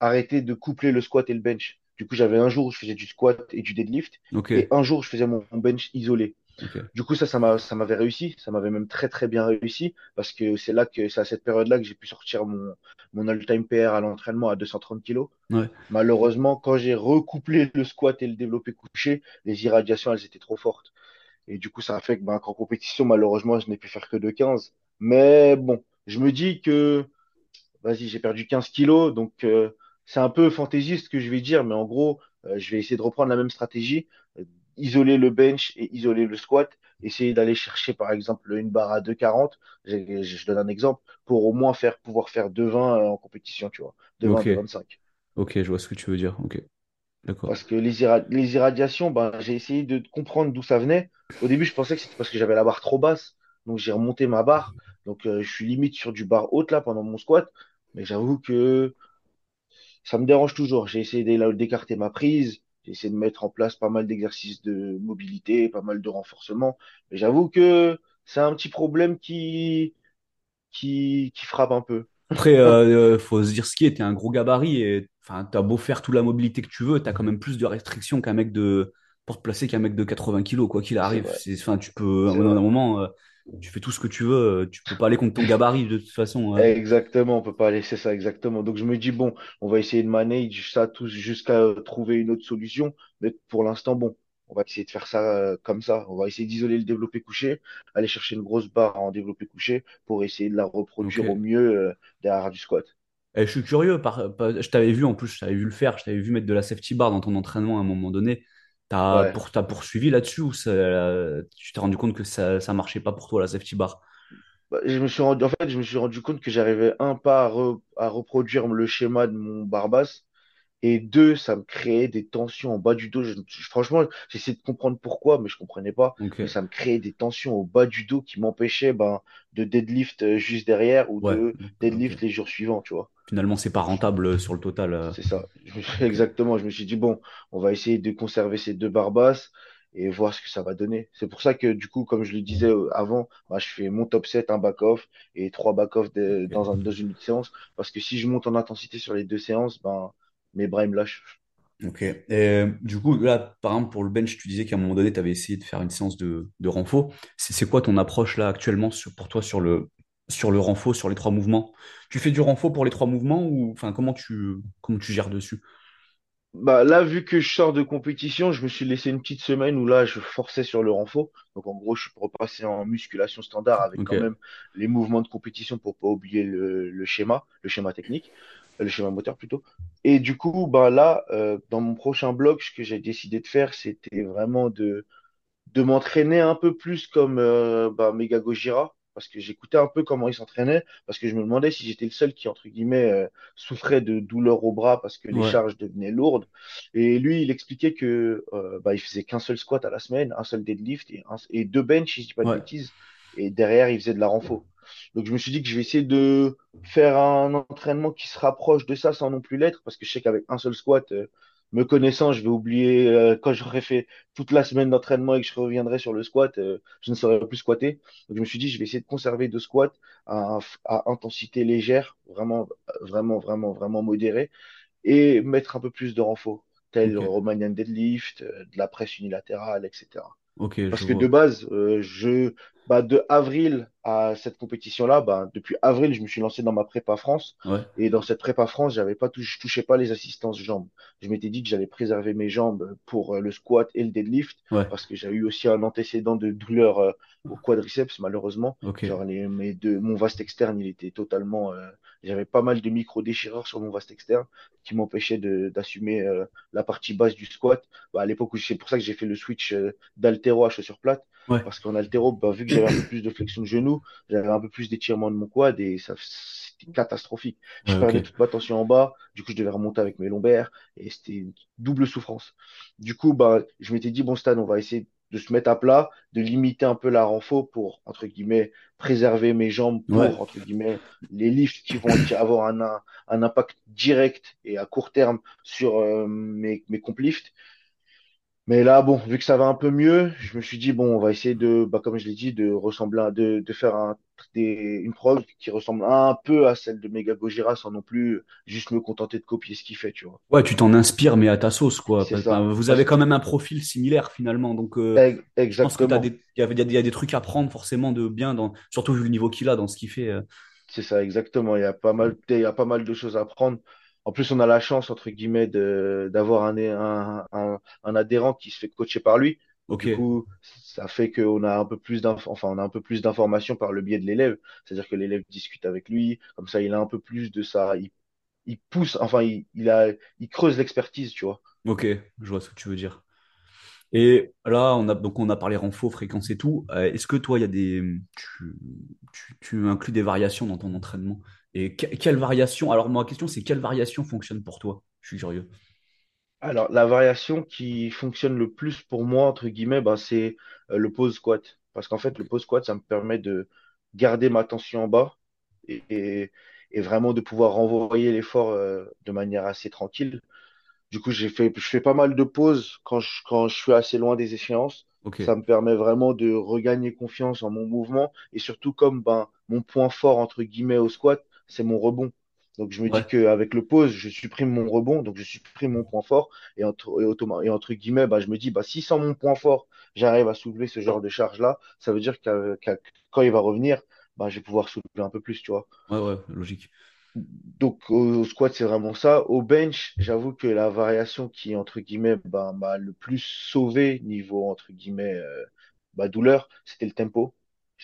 arrêté de coupler le squat et le bench. Du coup, j'avais un jour où je faisais du squat et du deadlift et un jour, je faisais mon, mon bench isolé. Du coup, ça, ça m'a, ça m'avait réussi. Ça m'avait même très, très bien réussi parce que c'est là que, c'est à cette période-là que j'ai pu sortir mon, mon all-time PR à l'entraînement à 230 kilos. ouais, Malheureusement, quand j'ai recouplé le squat et le développé couché, les irradiations, elles étaient trop fortes. Et du coup, ça a fait que ben, qu'en compétition, malheureusement, je n'ai pu faire que de 15. Mais bon, je me dis que, vas-y, j'ai perdu 15 kilos. Donc, euh, c'est un peu fantaisiste ce que je vais dire. Mais en gros, euh, je vais essayer de reprendre la même stratégie. euh, isoler le bench et isoler le squat. Essayer d'aller chercher, par exemple, une barre à 2,40. Je, je donne un exemple. Pour au moins faire, pouvoir faire 2,20 euh, en compétition, tu vois. 2,20, ok, 2,25. ok, je vois ce que tu veux dire. Ok. Parce que les, irra- les irradiations, ben, j'ai essayé de comprendre d'où ça venait. Au début, je pensais que c'était parce que j'avais la barre trop basse. Donc, j'ai remonté ma barre. Donc, euh, je suis limite sur du barre haute là pendant mon squat. Mais j'avoue que ça me dérange toujours. J'ai essayé d'é- d'écarter ma prise, j'ai essayé de mettre en place pas mal d'exercices de mobilité, pas mal de renforcement. Mais j'avoue que c'est un petit problème qui, qui, qui frappe un peu. Après, euh, euh, faut se dire ce qui est, t'es un gros gabarit et enfin, t'as beau faire toute la mobilité que tu veux, t'as quand même plus de restrictions qu'un mec de pour te placer qu'un mec de 80 kilos, quoi qu'il arrive. C'est, enfin, tu peux, à un moment, euh, tu fais tout ce que tu veux, euh, tu peux pas aller contre ton gabarit de toute façon. euh. Exactement, on peut pas laisser ça exactement. Donc je me dis, bon, on va essayer de manage ça tous jusqu'à euh, trouver une autre solution. Mais pour l'instant, bon, on va essayer de faire ça comme ça. On va essayer d'isoler le développé couché, aller chercher une grosse barre en développé couché pour essayer de la reproduire au mieux derrière du squat. Et je suis curieux, par, par- je t'avais vu en plus, je t'avais vu le faire, je t'avais vu mettre de la safety bar dans ton entraînement à un moment donné. T'as Ouais. pour, t'as poursuivi là-dessus ou ça, tu t'es rendu compte que ça, ça marchait pas pour toi la safety bar? Bah, je me suis rendu, en fait, je me suis rendu compte que j'arrivais un pas à, re- à reproduire le schéma de mon Barbas Et deux, ça me créait des tensions en bas du dos. Je- je- franchement, j'essayais de comprendre pourquoi, mais je comprenais pas. Mais ça me créait des tensions au bas du dos qui m'empêchaient ben, de deadlift euh, juste derrière ou Ouais. de deadlift les jours suivants, tu vois. Finalement, c'est pas rentable euh, sur le total. euh. C'est ça. Je me suis- Ok. exactement. Je me suis dit, bon, on va essayer de conserver ces deux barbasses et voir ce que ça va donner. C'est pour ça que, du coup, comme je le disais euh, avant, bah, je fais mon top 7, un back-off et trois back-off de- dans un, dans une séance. Parce que si je monte en intensité sur les deux séances, ben, mes bras ils me lâchent. Ok. Et, du coup, là, par exemple, pour le bench, tu disais qu'à un moment donné, tu avais essayé de faire une séance de, de renfo. C'est c'est quoi ton approche là actuellement sur, pour toi sur le, sur le renfo, sur les trois mouvements? Tu fais du renfo pour les trois mouvements ou enfin comment tu, comment tu gères dessus? Bah là, vu que je sors de compétition, je me suis laissé une petite semaine où là, je forçais sur le renfort. Donc en gros, je suis repassé en musculation standard avec quand même les mouvements de compétition pour pas oublier le, le schéma, le schéma technique, euh, le schéma moteur plutôt. Et du coup, bah là, euh, dans mon prochain bloc, ce que j'ai décidé de faire, c'était vraiment de de m'entraîner un peu plus comme euh, bah, Mega Gojira, parce que j'écoutais un peu comment il s'entraînait, parce que je me demandais si j'étais le seul qui, entre guillemets, euh, souffrait de douleurs au bras parce que les Ouais. charges devenaient lourdes. Et lui, il expliquait que euh, bah, il faisait qu'un seul squat à la semaine, un seul deadlift et, un- et deux bench, si je dis pas de Ouais. bêtises. Et derrière, il faisait de la renfo. Donc je me suis dit que je vais essayer de faire un entraînement qui se rapproche de ça sans non plus l'être, parce que je sais qu'avec un seul squat, euh, me connaissant, je vais oublier euh, quand j'aurai fait toute la semaine d'entraînement et que je reviendrai sur le squat, euh, je ne saurais plus squatter. Donc je me suis dit, je vais essayer de conserver deux squats à, à intensité légère, vraiment, vraiment, vraiment, vraiment modérée, et mettre un peu plus de renfort, tel. Romanian deadlift, euh, de la presse unilatérale, etc. Parce que de base, euh, je, bah, de avril à cette compétition-là, bah, depuis avril, je me suis lancé dans ma prépa France. Ouais. Et dans cette prépa France, j'avais pas tou- je touchais pas les assistances jambes. Je m'étais dit que j'allais préserver mes jambes pour euh, le squat et le deadlift Ouais. parce que j'ai eu aussi un antécédent de douleur euh, au quadriceps, malheureusement. Genre, les, mes deux, mon vaste externe, il était totalement, euh, j'avais pas mal de micro-déchirures sur mon vaste externe qui m'empêchaient d'assumer la partie basse du squat. Bah, à l'époque c'est pour ça que j'ai fait le switch d'haltéro à chaussures plates. Ouais. Parce qu'en haltéro, bah, vu que j'avais un peu plus de flexion de genou, j'avais un peu plus d'étirement de mon quad et ça, c'était catastrophique. Je perdais toute ma tension en bas, du coup, je devais remonter avec mes lombaires et c'était une double souffrance. Du coup, bah, je m'étais dit, bon, Stan, on va essayer de se mettre à plat, de limiter un peu la renfo pour, entre guillemets, préserver mes jambes Ouais. pour, entre guillemets, les lifts qui vont avoir un, un, un impact direct et à court terme sur euh, mes, mes comp lifts. Mais là, bon, vu que ça va un peu mieux, je me suis dit, bon, on va essayer de, bah, comme je l'ai dit, de ressembler à, de, de faire un, des, une prog qui ressemble un peu à celle de Mega Gojira sans non plus juste me contenter de copier ce qu'il fait, tu vois. Ouais, tu t'en inspires, mais à ta sauce, quoi. Vous avez quand même un profil similaire, finalement. Donc, euh, je pense que t'as exactement. des, il y y a des il y a des trucs à prendre, forcément, de bien, dans, surtout vu le niveau qu'il a dans ce qu'il fait. euh. C'est ça, exactement. Il y a pas mal, il y a pas mal de choses à apprendre. En plus, on a la chance, entre guillemets, d'avoir un, un, un, un adhérent qui se fait coacher par lui. Ok. Du coup, ça fait qu'on a un peu plus d'inf- enfin, on a un peu plus d'informations par le biais de l'élève. C'est-à-dire que l'élève discute avec lui. Comme ça, il a un peu plus de ça. Il, il pousse, enfin, il, il a, il creuse l'expertise, tu vois. Ok, je vois ce que tu veux dire. Et là, on a, donc on a parlé renfort, fréquence et tout. Euh, est-ce que toi, il y a des, tu, tu, tu inclus des variations dans ton entraînement? Et que- quelle variation? Alors, ma question, c'est quelle variation fonctionne pour toi? Je suis curieux. Alors, la variation qui fonctionne le plus pour moi, entre guillemets, ben, c'est euh, le pose squat. Parce qu'en fait, le pose squat, ça me permet de garder ma tension en bas et, et, et vraiment de pouvoir renvoyer l'effort euh, de manière assez tranquille. Du coup, j'ai fait, je fais pas mal de pauses quand je, quand je suis assez loin des échéances. Ça me permet vraiment de regagner confiance en mon mouvement et surtout comme ben, mon point fort entre guillemets au squat, c'est mon rebond. Donc je me dis qu'avec le pause, je supprime mon rebond, donc je supprime mon point fort et entre, et automa- et entre guillemets, bah, je me dis bah, si sans mon point fort, j'arrive à soulever ce genre de charge-là, ça veut dire qu'à- qu'à- quand il va revenir, bah, je vais pouvoir soulever un peu plus, tu vois. Ouais, ouais, logique. Donc au, au squat, c'est vraiment ça. Au bench, j'avoue que la variation qui, entre guillemets, bah, m'a le plus sauvé niveau, entre guillemets, euh, bah, douleur, c'était le tempo.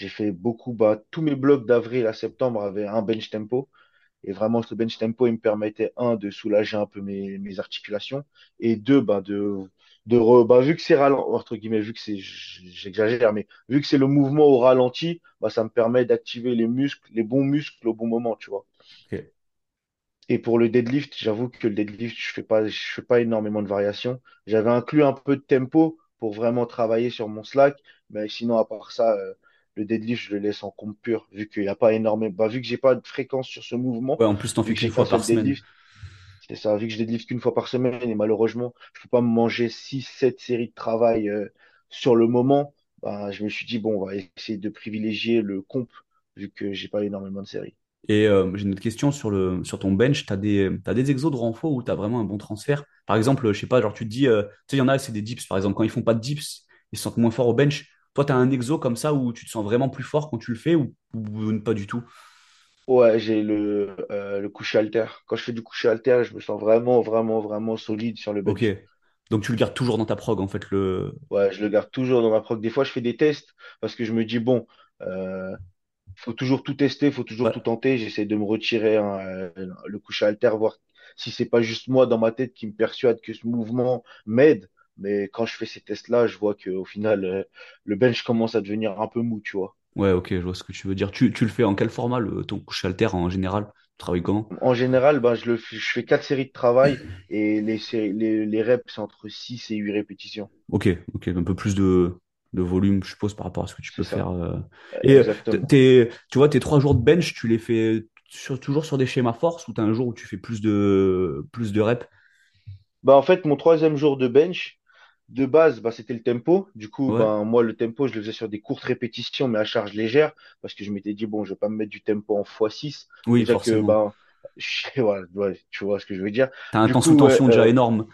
J'ai fait beaucoup, bah, tous mes blocs d'avril à septembre avaient un bench tempo. Et vraiment, ce bench tempo, il me permettait, un, de soulager un peu mes, mes articulations, et deux, bah, de, de re- bah, vu que c'est ralenti, entre guillemets, vu que c'est, j'exagère, mais vu que c'est le mouvement au ralenti, bah, ça me permet d'activer les muscles, les bons muscles au bon moment, tu vois. Et pour le deadlift, j'avoue que le deadlift, je fais pas, je fais pas énormément de variations. J'avais inclus un peu de tempo pour vraiment travailler sur mon slack, mais sinon, à part ça, euh, le deadlift, je le laisse en compte pur, vu qu'il n'y a pas énormément, bah, vu que j'ai pas de fréquence sur ce mouvement, Ouais, en plus, t'en fais que qu'une fois par semaine. c'est ça, vu que je deadlift qu'une fois par semaine, et malheureusement, je peux pas me manger 6 7 séries de travail, euh, sur le moment, bah, je me suis dit, bon, on va essayer de privilégier le comp, vu que j'ai pas énormément de séries. Et euh, j'ai une autre question sur le, sur ton bench. Tu as des, t'as des exos de renfort où tu as vraiment un bon transfert? Par exemple, je sais pas, genre tu te dis, euh, tu sais, il y en a, c'est des dips. Par exemple, quand ils font pas de dips, ils se sentent moins forts au bench. Toi, tu as un exo comme ça où tu te sens vraiment plus fort quand tu le fais ou, ou pas du tout? Ouais, j'ai le, euh, le coucher halter. Quand je fais du coucher halter, je me sens vraiment, vraiment, vraiment solide sur le Ok. bench. Donc tu le gardes toujours dans ta prog, en fait, le... Ouais, je le garde toujours dans ma prog. Des fois, je fais des tests parce que je me dis, bon, euh, faut toujours tout tester, faut toujours Ouais, tout tenter. J'essaie de me retirer hein, euh, le coucher halter, voir si c'est pas juste moi dans ma tête qui me persuade que ce mouvement m'aide. Mais quand je fais ces tests-là, je vois qu'au final, euh, le bench commence à devenir un peu mou, tu vois. ouais, ok, je vois ce que tu veux dire. Tu, tu le fais en quel format, le, ton couche halter en général? Tu travailles comment? En général, ben, je le, fais- je fais quatre séries de travail et les, les, les reps, c'est entre 6 et 8 répétitions. Ok, ok, un peu plus de, de volume, je suppose, par rapport à ce que tu peux faire. euh. Et euh, t- exactement. t'es, tu vois, tes trois jours de bench, tu les fais sur, toujours sur des schémas force ou t'as un jour où tu fais plus de, plus de reps? Bah, en fait, mon troisième jour de bench, de base, bah, c'était le tempo. Du coup, Ouais. ben, moi, le tempo, je le faisais sur des courtes répétitions, mais à charge légère, parce que je m'étais dit, bon, je vais pas me mettre du tempo en x6. Oui, Déjà que, forcément. ben, je- ouais, ouais, tu vois ce que je veux dire. T'as un temps sous tension déjà euh, énorme.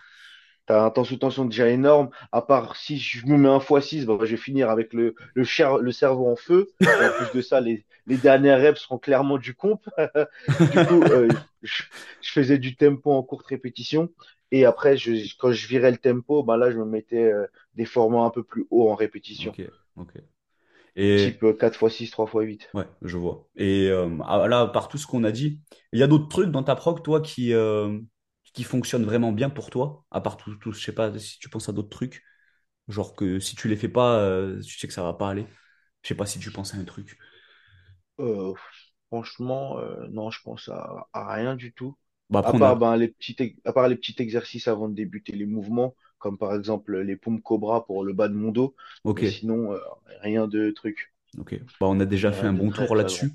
T'as un temps sous tension déjà énorme. À part si je me mets un x6, bah, je vais finir avec le, le, cher- le cerveau en feu. Et en plus de ça, les, les dernières reps seront clairement du comp. Du coup, euh, je, je faisais du tempo en courte répétition. Et après, je, quand je virais le tempo, bah là, je me mettais euh, des formats un peu plus hauts en répétition. Ok, ok. Et Type euh, 4x6, 3x8. ouais, je vois. Et euh, ah, là, par tout ce qu'on a dit, il y a d'autres trucs dans ta prog, toi, qui, euh, qui fonctionnent vraiment bien pour toi, à part tout, tout, je sais pas si tu penses à d'autres trucs. Genre que si tu les fais pas, euh, tu sais que ça va pas aller. Je sais pas si tu penses à un truc. Euh, franchement, euh, non, je pense à, à rien du tout. Bah À après, on part, a. ben, les petits, à part les petits exercices avant de débuter les mouvements, comme par exemple les pompes Cobra pour le bas de mon dos. Ok, sinon, euh, rien de truc. ok. Bah, on a déjà fait Rien un de bon très, tour très grand. là-dessus.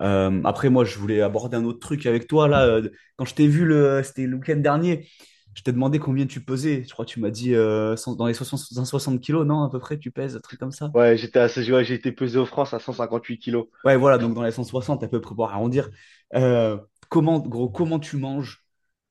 Euh, après, moi, je voulais aborder un autre truc avec toi. Là, euh, quand je t'ai vu, le... c'était le week-end dernier, je t'ai demandé combien tu pesais. Je crois que tu m'as dit euh, cent- dans les 60, 60 kilos, non, à peu près, tu pèses, un truc comme ça? Ouais, j'étais ouais, j'ai été pesé au France à 158 kilos. Ouais, voilà, donc dans les 160, à peu près, pour arrondir. Euh, comment, gros, comment tu manges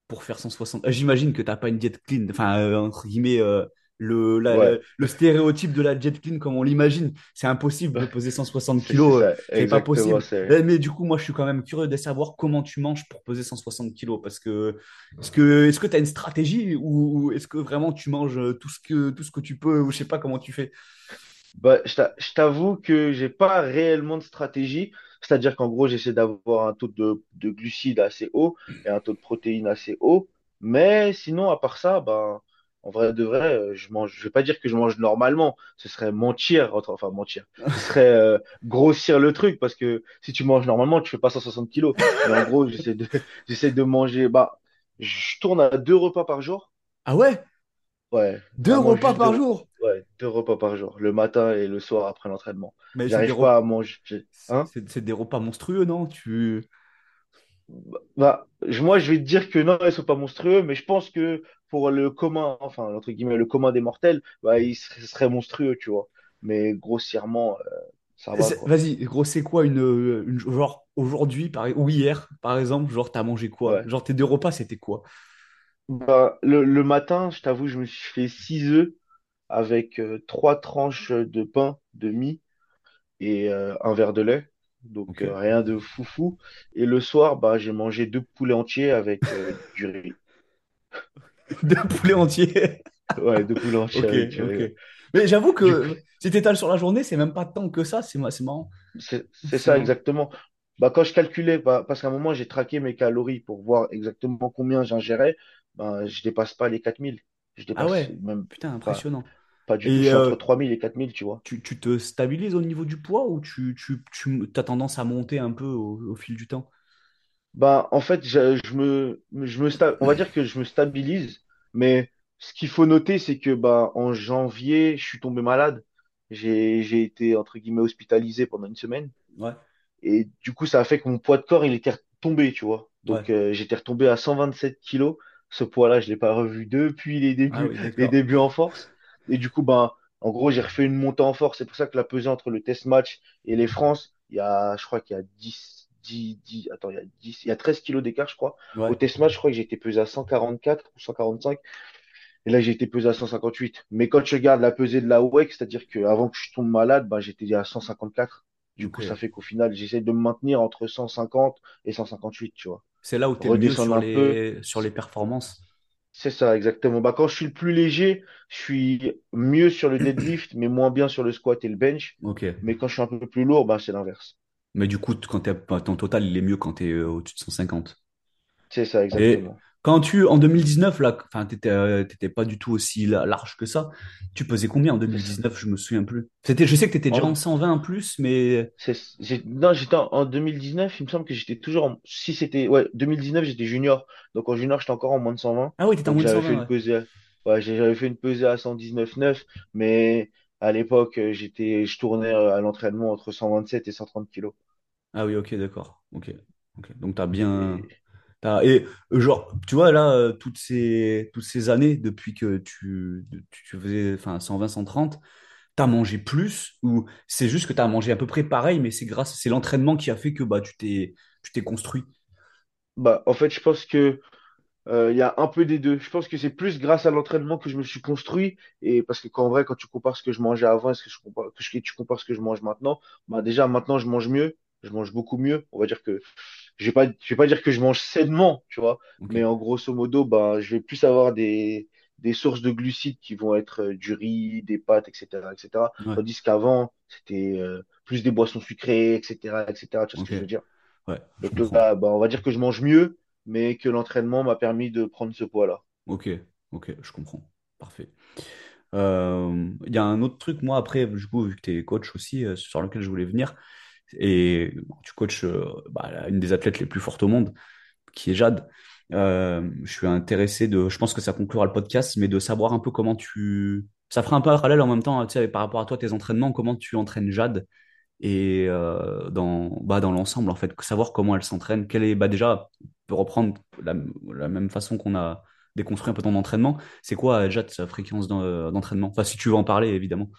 pour faire 160? Euh, J'imagine que t'as pas une diète clean, enfin, euh, entre guillemets, euh, le, la- Ouais, la- le stéréotype de la diète clean comme on l'imagine. C'est impossible de peser 160 c'est c'est kilos, c'est pas possible. Mais du coup, moi, je suis quand même curieux de savoir comment tu manges pour peser 160 kilos, parce que est-ce que est-ce que tu as une stratégie ou est-ce que vraiment tu manges tout ce que, tout ce que tu peux, ou je sais pas comment tu fais? Bah, je t'avoue que j'ai pas réellement de stratégie. C'est-à-dire qu'en gros, j'essaie d'avoir un taux de, de glucides assez haut et un taux de protéines assez haut. Mais sinon, à part ça, bah, en vrai de vrai, euh, je mange, je vais pas dire que je mange normalement. Ce serait mentir, enfin mentir. Ce serait euh, grossir le truc parce que si tu manges normalement, tu fais pas 160 kilos. Mais en gros, j'essaie de, j'essaie de manger, bah, je tourne à deux repas par jour. Ah ouais? Ouais, Deux repas deux, par jour? ouais, deux repas par jour, le matin et le soir après l'entraînement. Mais J'arrive pas à manger. Hein? C'est des repas monstrueux, non? Tu... Bah, je- moi, je vais te dire que non, ils sont pas monstrueux, mais je pense que pour le commun, enfin, entre guillemets, le commun des mortels, bah, seraient, seraient monstrueux, tu vois. Mais grossièrement, euh, ça va. Vas-y, gros, c'est quoi une, une- genre aujourd'hui par, ou hier, par exemple, genre t'as mangé quoi? Ouais. Genre tes deux repas, c'était quoi? Bah, le, le matin, je t'avoue, je me suis fait 6 œufs avec euh, trois tranches de pain de mie et euh, un verre de lait. Donc, euh, rien de foufou. Et le soir, bah, j'ai mangé deux poulets entiers avec du riz. Deux poulets entiers. Ouais, deux poulets entiers ouais. Mais j'avoue que si t'étales sur la journée, c'est même pas tant que ça, c'est ma- c'est marrant. c'est ça exactement. Bah, quand je calculais, bah, parce qu'à un moment, j'ai traqué mes calories pour voir exactement combien j'ingérais, bah, je dépasse pas les 4000. Je Ah dépasse ouais, même putain, impressionnant. pas du tout. Euh, entre 3000 et 4000, tu vois. tu, tu te stabilises au niveau du poids ou tu, tu, tu as tendance à monter un peu au, au fil du temps? Bah, en fait, je, je me, je me sta- on va dire que je me stabilise, mais ce qu'il faut noter, c'est que bah, en janvier, je suis tombé malade. J'ai, j'ai été, entre guillemets, hospitalisé pendant une semaine. Ouais, Et du coup, ça a fait que mon poids de corps, il était retombé, tu vois. ouais. Donc, euh, j'étais retombé à 127 kilos. Ce poids-là, je l'ai pas revu depuis les Ah débuts, oui, les d'accord. débuts en force. Et du coup, ben, en gros, j'ai refait une montée en force. C'est pour ça que la pesée entre le test match et les France, il y a, je crois qu'il y a 10, 10, 10, attends, il y a 10, il y a 13 kilos d'écart, je crois. Au test match, je crois que j'ai été pesé à 144 ou 145. Et là, j'ai été pesé à 158. Mais quand je regarde la pesée de la WEC, c'est-à-dire qu'avant que je tombe malade, bah, j'étais à 154. Du coup, ça fait qu'au final, j'essaie de me maintenir entre 150 et 158, tu vois. C'est là où tu es mieux sur un peu. les, sur les performances. C'est ça, exactement. Bah, quand je suis le plus léger, je suis mieux sur le deadlift, mais moins bien sur le squat et le bench. Mais quand je suis un peu plus lourd, bah, c'est l'inverse. Mais du coup, quand t'es, bah, ton total, il est mieux quand tu es au-dessus de 150. C'est ça, Et exactement. quand tu, en 2019, là, enfin, t'étais, euh, t'étais pas du tout aussi la- large que ça. Tu pesais combien en C'est ça. 2019? Je me souviens plus. C'était, je sais que t'étais déjà en En- 120 en plus, mais c'est- non, j'étais en, en 2019, il me semble que j'étais toujours en, si c'était, ouais, 2019, j'étais junior. Donc en junior, j'étais encore en moins de 120. ah oui, t'étais en moins de j'avais fait 120, une ouais. pesée, ouais, j'avais fait une pesée à 119,9, mais à l'époque, euh, j'étais, je tournais euh, à l'entraînement entre 127 et 130 kilos. Ah oui, ok, d'accord. Ok, ok. Donc t'as bien, Et t'as, et euh, genre, tu vois là, toutes ces, toutes ces années depuis que tu, tu, tu faisais, enfin, 120, 130, t'as mangé plus ou c'est juste que t'as mangé à peu près pareil, mais c'est grâce, c'est l'entraînement qui a fait que bah tu t'es, tu t'es construit? bah, en fait, je pense que Il y a un peu des deux. Je pense que c'est plus grâce à l'entraînement que je me suis construit. Et parce que qu'en vrai, quand tu compares ce que je mangeais avant et ce que je compare, que je- tu compares ce que je mange maintenant, bah déjà maintenant je mange mieux, je mange beaucoup mieux. On va dire que je vais pas, je vais pas dire que je mange sainement, tu vois, mais en grosso modo, bah je vais plus avoir des des sources de glucides qui vont être euh, du riz, des pâtes, etc., etc. ouais, Tandis qu'avant, c'était euh, plus des boissons sucrées, etc., etc. Tu vois ce que je veux dire? ouais, Donc là, bah, on va dire que je mange mieux, mais que l'entraînement m'a permis de prendre ce poids-là. Ok, ok, je comprends. Parfait. Euh, Il y a un autre truc, moi, après, vu que tu es coach aussi, euh, sur lequel je voulais venir, et tu coaches euh, bah, une des athlètes les plus fortes au monde, qui est Jade. Je suis intéressé de, je pense que ça conclura le podcast, mais de savoir un peu comment tu, ça fera un peu un parallèle en même temps, tu sais, par rapport à toi, tes entraînements, comment tu entraînes Jade et euh, dans, bah, dans l'ensemble, en fait, savoir comment elle s'entraîne. Quelle est, bah, déjà, on peut reprendre la, la même façon qu'on a déconstruit un peu ton entraînement. C'est quoi, déjà, sa fréquence d'en- d'entraînement? Enfin, si tu veux en parler, évidemment.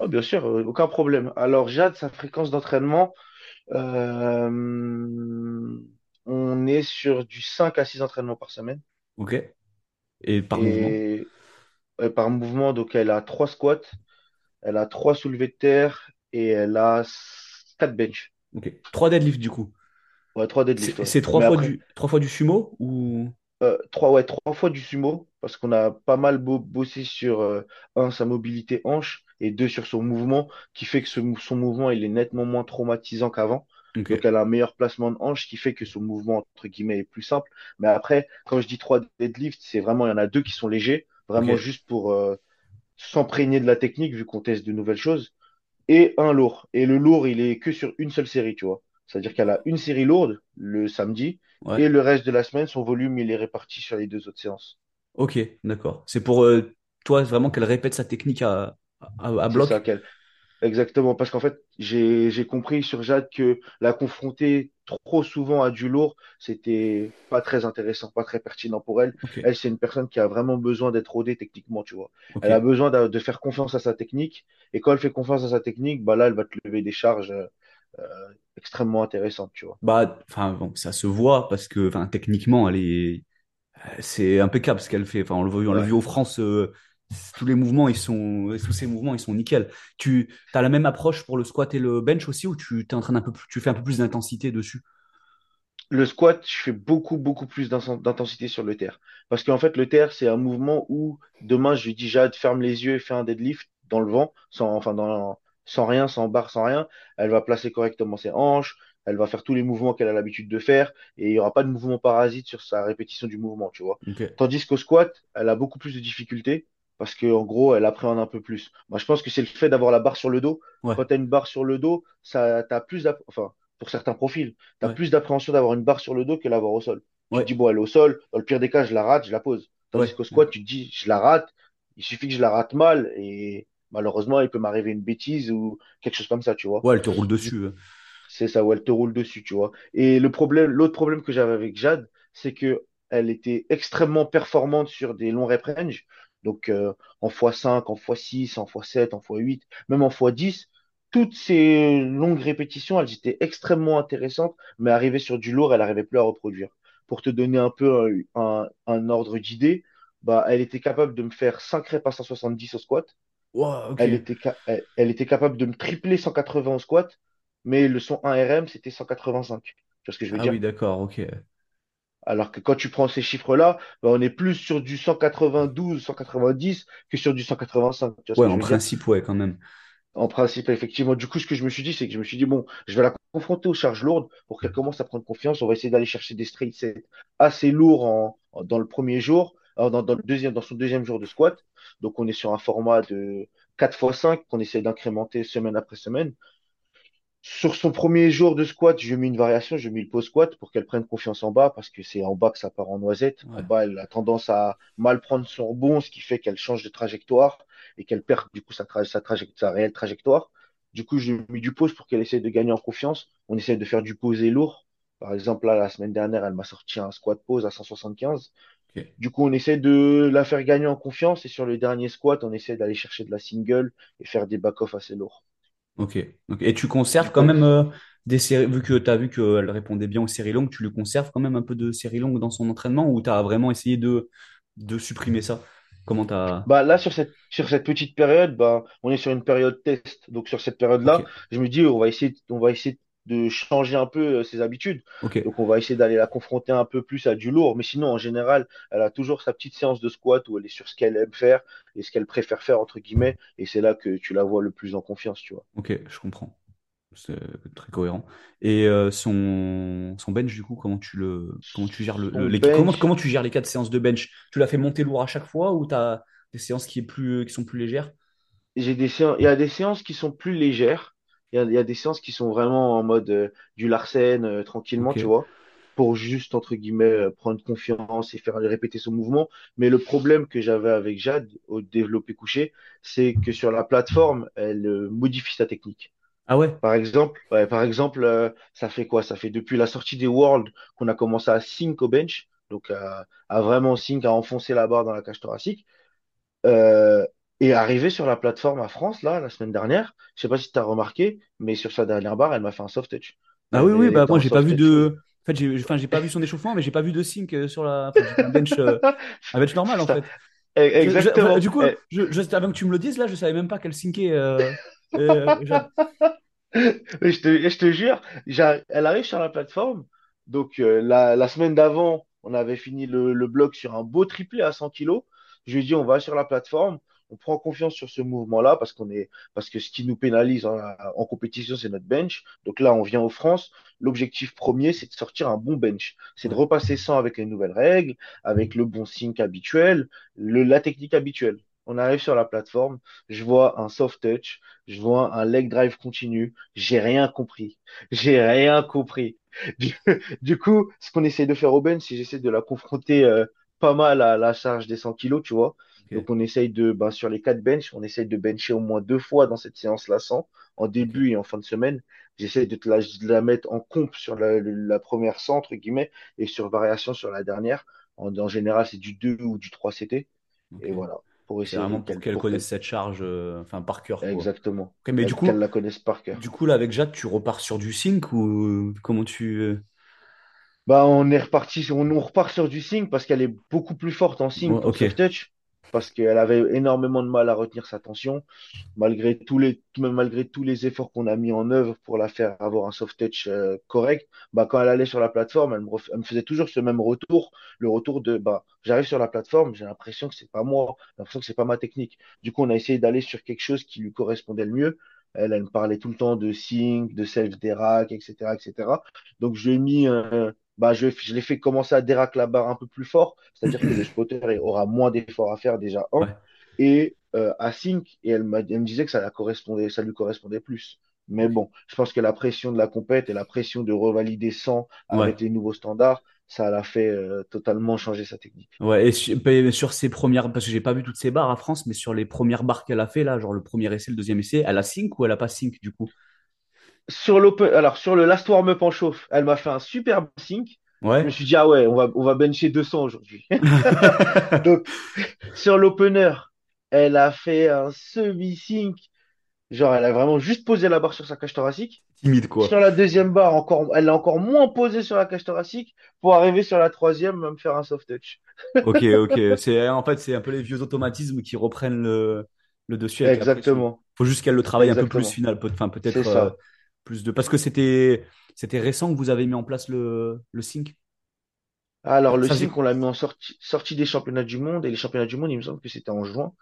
Oh, bien sûr, euh, aucun problème. Alors, Jade, sa fréquence d'entraînement, euh, on est sur du 5 à 6 entraînements par semaine. Ok? Et par mouvement? Et euh, par mouvement, donc elle a 3 squats, elle a 3 soulevés de terre et elle a 4 bench. Ok. Trois deadlifts, du coup. Ouais, 3 deadlifts, C'est ouais. c'est trois Mais fois après, du, trois fois du sumo ou... Euh, trois, ouais, trois fois du sumo, parce qu'on a pas mal bo- bossé sur, euh, un, sa mobilité hanche, et deux, sur son mouvement, qui fait que ce son mouvement, il est nettement moins traumatisant qu'avant. Ok, Donc, elle a un meilleur placement de hanche, qui fait que son mouvement, entre guillemets, est plus simple. Mais après, quand je dis trois deadlifts, c'est vraiment, il y en a deux qui sont légers, vraiment juste pour euh, s'imprégner de la technique, vu qu'on teste de nouvelles choses et un lourd. Et le lourd, il est que sur une seule série, tu vois. C'est-à-dire qu'elle a une série lourde le samedi ouais. et le reste de la semaine, son volume, il est réparti sur les deux autres séances. Ok, d'accord. C'est pour euh, toi vraiment qu'elle répète sa technique à, à, à C'est ça bloc? qu'elle. Exactement, parce qu'en fait, j'ai j'ai compris sur Jade que la confronter trop souvent à du lourd, c'était pas très intéressant, pas très pertinent pour elle. Elle, c'est une personne qui a vraiment besoin d'être rodée techniquement, tu vois. Elle a besoin de, de faire confiance à sa technique, et quand elle fait confiance à sa technique, bah là, elle va te lever des charges euh, euh, extrêmement intéressantes, tu vois. Bah, enfin, bon, ça se voit parce que, enfin, techniquement, elle est, c'est impeccable ce qu'elle fait. Enfin, on l'a vu, on l'a vu aux France, euh, tous les mouvements, ils sont, tous ces mouvements, ils sont nickel. Tu as la même approche pour le squat et le bench aussi, ou tu t'es en train d'un peu, tu fais un peu plus d'intensité dessus? Le squat, je fais beaucoup, beaucoup plus d'in- d'intensité sur le terre. Parce qu'en fait, le terre, c'est un mouvement où demain, je lui dis, Jade, ferme les yeux et fais un deadlift dans le vent, sans, enfin, dans, sans rien, sans barre, sans rien. Elle va placer correctement ses hanches, elle va faire tous les mouvements qu'elle a l'habitude de faire, et il n'y aura pas de mouvement parasite sur sa répétition du mouvement, tu vois. Tandis qu'au squat, elle a beaucoup plus de difficultés, parce qu'en gros, elle appréhende un peu plus. Moi, je pense que c'est le fait d'avoir la barre sur le dos. ouais, Quand tu as une barre sur le dos, ça, t'as plus enfin, pour certains profils tu as ouais, plus d'appréhension d'avoir une barre sur le dos que l'avoir au sol. Tu te ouais, dis, bon, elle est au sol, dans le pire des cas, je la rate, je la pose. Tandis ouais, qu'au squat, tu te dis, je la rate, il suffit que je la rate mal et malheureusement, il peut m'arriver une bêtise ou quelque chose comme ça, tu vois. ouais, elle te roule dessus. c'est ça, où elle te roule dessus, tu vois. Et le problème, l'autre problème que j'avais avec Jade, c'est que elle était extrêmement performante sur des longs rep range. Donc, euh, en x5, en x6, en x7, en x8, même en x10. Toutes ces longues répétitions, elles étaient extrêmement intéressantes, mais arrivées sur du lourd, elle n'arrivait plus à reproduire. Pour te donner un peu un, un- un ordre d'idée, bah, elle était capable de me faire 5 reps à 170 au squat. Wow. Elle était, elle, elle était capable de me tripler 180 au squat, mais le son 1RM, c'était 185. Tu vois ce que je veux Ah dire? oui, d'accord, ok. Alors que quand tu prends ces chiffres-là, bah, on est plus sur du 192, 190 que sur du 185. Tu vois ce Ouais, en principe, ouais, quand même. En principe, effectivement. Du coup, ce que je me suis dit, c'est que je me suis dit, bon, je vais la confronter aux charges lourdes pour qu'elle commence à prendre confiance. On va essayer d'aller chercher des straight sets assez lourds en, en- dans le premier jour, alors dans, dans le deuxième, dans son deuxième jour de squat. Donc, on est sur un format de 4 fois 5 qu'on essaie d'incrémenter semaine après semaine. Sur son premier jour de squat, je mis une variation, je mis le pause squat pour qu'elle prenne confiance en bas parce que c'est en bas que ça part en noisette. En bas, elle a tendance à mal prendre son rebond, ce qui fait qu'elle change de trajectoire et qu'elle perd du coup sa, tra- sa, traje- sa réelle trajectoire. Du coup, je mis du pause pour qu'elle essaie de gagner en confiance. On essaie de faire du posé lourd. Par exemple, là, la semaine dernière, elle m'a sorti un squat pause à 175. ok, Du coup, on essaie de la faire gagner en confiance et sur le dernier squat, on essaie d'aller chercher de la single et faire des back-off assez lourds. Ok. Et tu conserves quand même euh, des séries, vu que tu as vu qu'elle répondait bien aux séries longues, tu lui conserves quand même un peu de séries longues dans son entraînement ou tu as vraiment essayé de, de supprimer ça? Comment t'as... Bah là, sur cette, sur cette petite période, bah, on est sur une période test. Donc sur cette période-là, je me dis, on va essayer, on va essayer de changer un peu euh, ses habitudes. ok, Donc on va essayer d'aller la confronter un peu plus à du lourd. Mais sinon, en général, elle a toujours sa petite séance de squat où elle est sur ce qu'elle aime faire et ce qu'elle préfère faire, entre guillemets. Et c'est là que tu la vois le plus en confiance, tu vois. ok, je comprends. C'est très cohérent. Et euh, son, son bench, du coup, comment tu le, comment tu gères le, les, comment, bench, comment tu gères les quatre séances de bench? Tu l'as fait monter lourd à chaque fois ou tu as des séances qui, est plus, qui sont plus légères? j'ai des séances, il y a des séances qui sont plus légères. Il y a, y a des séances qui sont vraiment en mode euh, du Larsen, euh, tranquillement, tu vois, pour juste, entre guillemets, euh, prendre confiance et faire répéter son mouvement. Mais le problème que j'avais avec Jade au développé couché, c'est que sur la plateforme, elle modifie sa technique. Ah ouais? Par exemple, ouais, par exemple, ça fait quoi? Ça fait depuis la sortie des Worlds qu'on a commencé à sync au bench, donc à, à vraiment sync, à enfoncer la barre dans la cage thoracique. Euh, et arrivé sur la plateforme à France, là, la semaine dernière, je sais pas si tu as remarqué, mais sur sa dernière barre, elle m'a fait un soft touch. Ah oui, oui, bah moi j'ai pas vu de. En fait, j'ai enfin, pas vu son échauffement, mais j'ai pas vu de sync euh, sur la. Enfin, un bench, euh, un bench normal en fait. e- Je- je- enfin, exactement. du coup, Eh, je, avant que tu me le dises, là, je savais même pas qu'elle syncait. Euh, euh, je te, je te jure, elle arrive sur la plateforme. Donc, euh, la, la semaine d'avant, on avait fini le, le bloc sur un beau triplé à 100 kilos. Je lui ai dit, on va sur la plateforme, on prend confiance sur ce mouvement-là parce qu'on est, parce que ce qui nous pénalise en, en compétition, c'est notre bench. Donc là, on vient aux France. L'objectif premier, c'est de sortir un bon bench. C'est de repasser 100 avec les nouvelles règles, avec le bon sync habituel, le, la technique habituelle. On arrive sur la plateforme, je vois un soft touch, je vois un leg drive continu, j'ai rien compris. J'ai rien compris. Du, du coup, ce qu'on essaie de faire au bench, c'est j'essaie de la confronter euh, pas mal à la charge des 100 kilos, tu vois. Donc, on essaye de, ben, sur les quatre benches, on essaye de bencher au moins deux fois dans cette séance-là 100, en début et en fin de semaine. J'essaie de te la, de la mettre en comp sur la, la première 100, entre guillemets, et sur variation sur la dernière. En, en général, c'est du 2 ou du 3 CT. Et voilà, pour essayer vraiment pour qu'elle, connaisse cette charge, euh, enfin par cœur, quoi. exactement, mais du qu'elle qu'elle coup, la connaisse par du cœur. coup là avec Jade, tu repars sur du sync ou comment tu... euh, Bah, on est reparti, on, on repart sur du sync parce qu'elle est beaucoup plus forte en sync ouais, qu'en Ok, soft touch, parce qu'elle avait énormément de mal à retenir sa tension, malgré tous les, malgré tous les efforts qu'on a mis en œuvre pour la faire avoir un soft touch euh, correct. Bah, quand elle allait sur la plateforme, elle me, faisait toujours ce même retour, le retour de, bah, j'arrive sur la plateforme, j'ai l'impression que c'est pas moi, j'ai l'impression que c'est pas ma technique. Du coup, on a essayé d'aller sur quelque chose qui lui correspondait le mieux. Elle, elle me parlait tout le temps de sync, de self-dérac, etc., etc. Donc, je lui ai mis, euh, bah, je, je l'ai fait commencer à dérac la barre un peu plus fort, c'est-à-dire que le spotter aura moins d'efforts à faire déjà, un, ouais, et euh, à sync, et elle, me disait que ça, la correspondait, ça lui correspondait plus. Mais bon, je pense que la pression de la compète et la pression de revalider 100 ouais. avec les nouveaux standards, ça l'a fait euh, totalement changer sa technique. Ouais, et sur, sur ses premières, parce que j'ai pas vu toutes ses barres à France, mais sur les premières barres qu'elle a fait là, genre le premier essai, le deuxième essai, elle a sync ou elle a pas sync du coup? Sur l'open, alors sur le last warm-up en chauffe, elle m'a fait un super sync. Je me suis dit, ah ouais, on va, on va bencher 200 aujourd'hui. Donc, sur l'opener, elle a fait un semi-sync. Genre, elle a vraiment juste posé la barre sur sa cage thoracique. Timide quoi. Sur la deuxième barre, encore, elle l'a encore moins posé sur la cage thoracique pour arriver sur la troisième, à me faire un soft touch. Ok, ok. C'est, en fait, c'est un peu les vieux automatismes qui reprennent le, le dessus avec. Exactement, Faut juste qu'elle le travaille un peu plus final, enfin peut-être euh. Plus de. Parce que c'était, c'était récent que vous avez mis en place le, le sync. Alors, le Ça sync, on l'a mis en sortie, sortie des championnats du monde. Et les championnats du monde, il me semble que c'était en juin.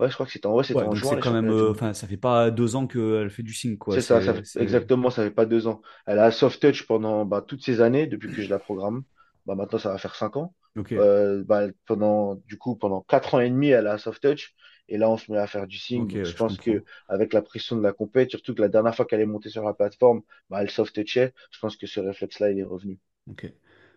Ouais, je crois que c'était en, ouais, c'était Ouais, en juin, c'est quand même, euh, enfin, ça fait pas deux ans qu'elle fait du sync quoi. C'est ça, ça fait- exactement, ça fait pas deux ans. Elle a soft touch pendant bah, toutes ces années, depuis que je la programme. Bah, maintenant, ça va faire cinq ans. Ok, Euh, bah, pendant, du coup, pendant quatre ans et demi, elle a soft touch. Et là, on se met à faire du ouais, je je pense que comprends. avec la pression de la compète, surtout que la dernière fois qu'elle est montée sur la plateforme, bah, elle soft touchait. Je pense que ce réflexe-là, il est revenu. Ok.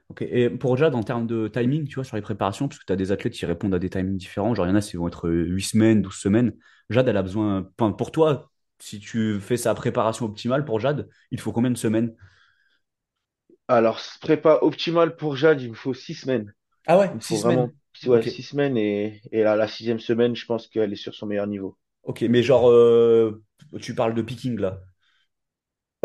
Ok. Et pour Jade, en termes de timing, tu vois, sur les préparations, parce que tu as des athlètes qui répondent à des timings différents, genre il y en a, qui vont être euh, 8 semaines, 12 semaines. Jade, elle a besoin. Enfin, pour toi, si tu fais sa préparation optimale pour Jade, il faut combien de semaines? Alors, prépa optimal pour Jade, il me faut six semaines. Ah ouais, Il me 6 faut semaines. Ouais, six semaines. Et, et là, la sixième semaine, je pense qu'elle est sur son meilleur niveau. Ok, mais genre, euh, tu parles de picking là,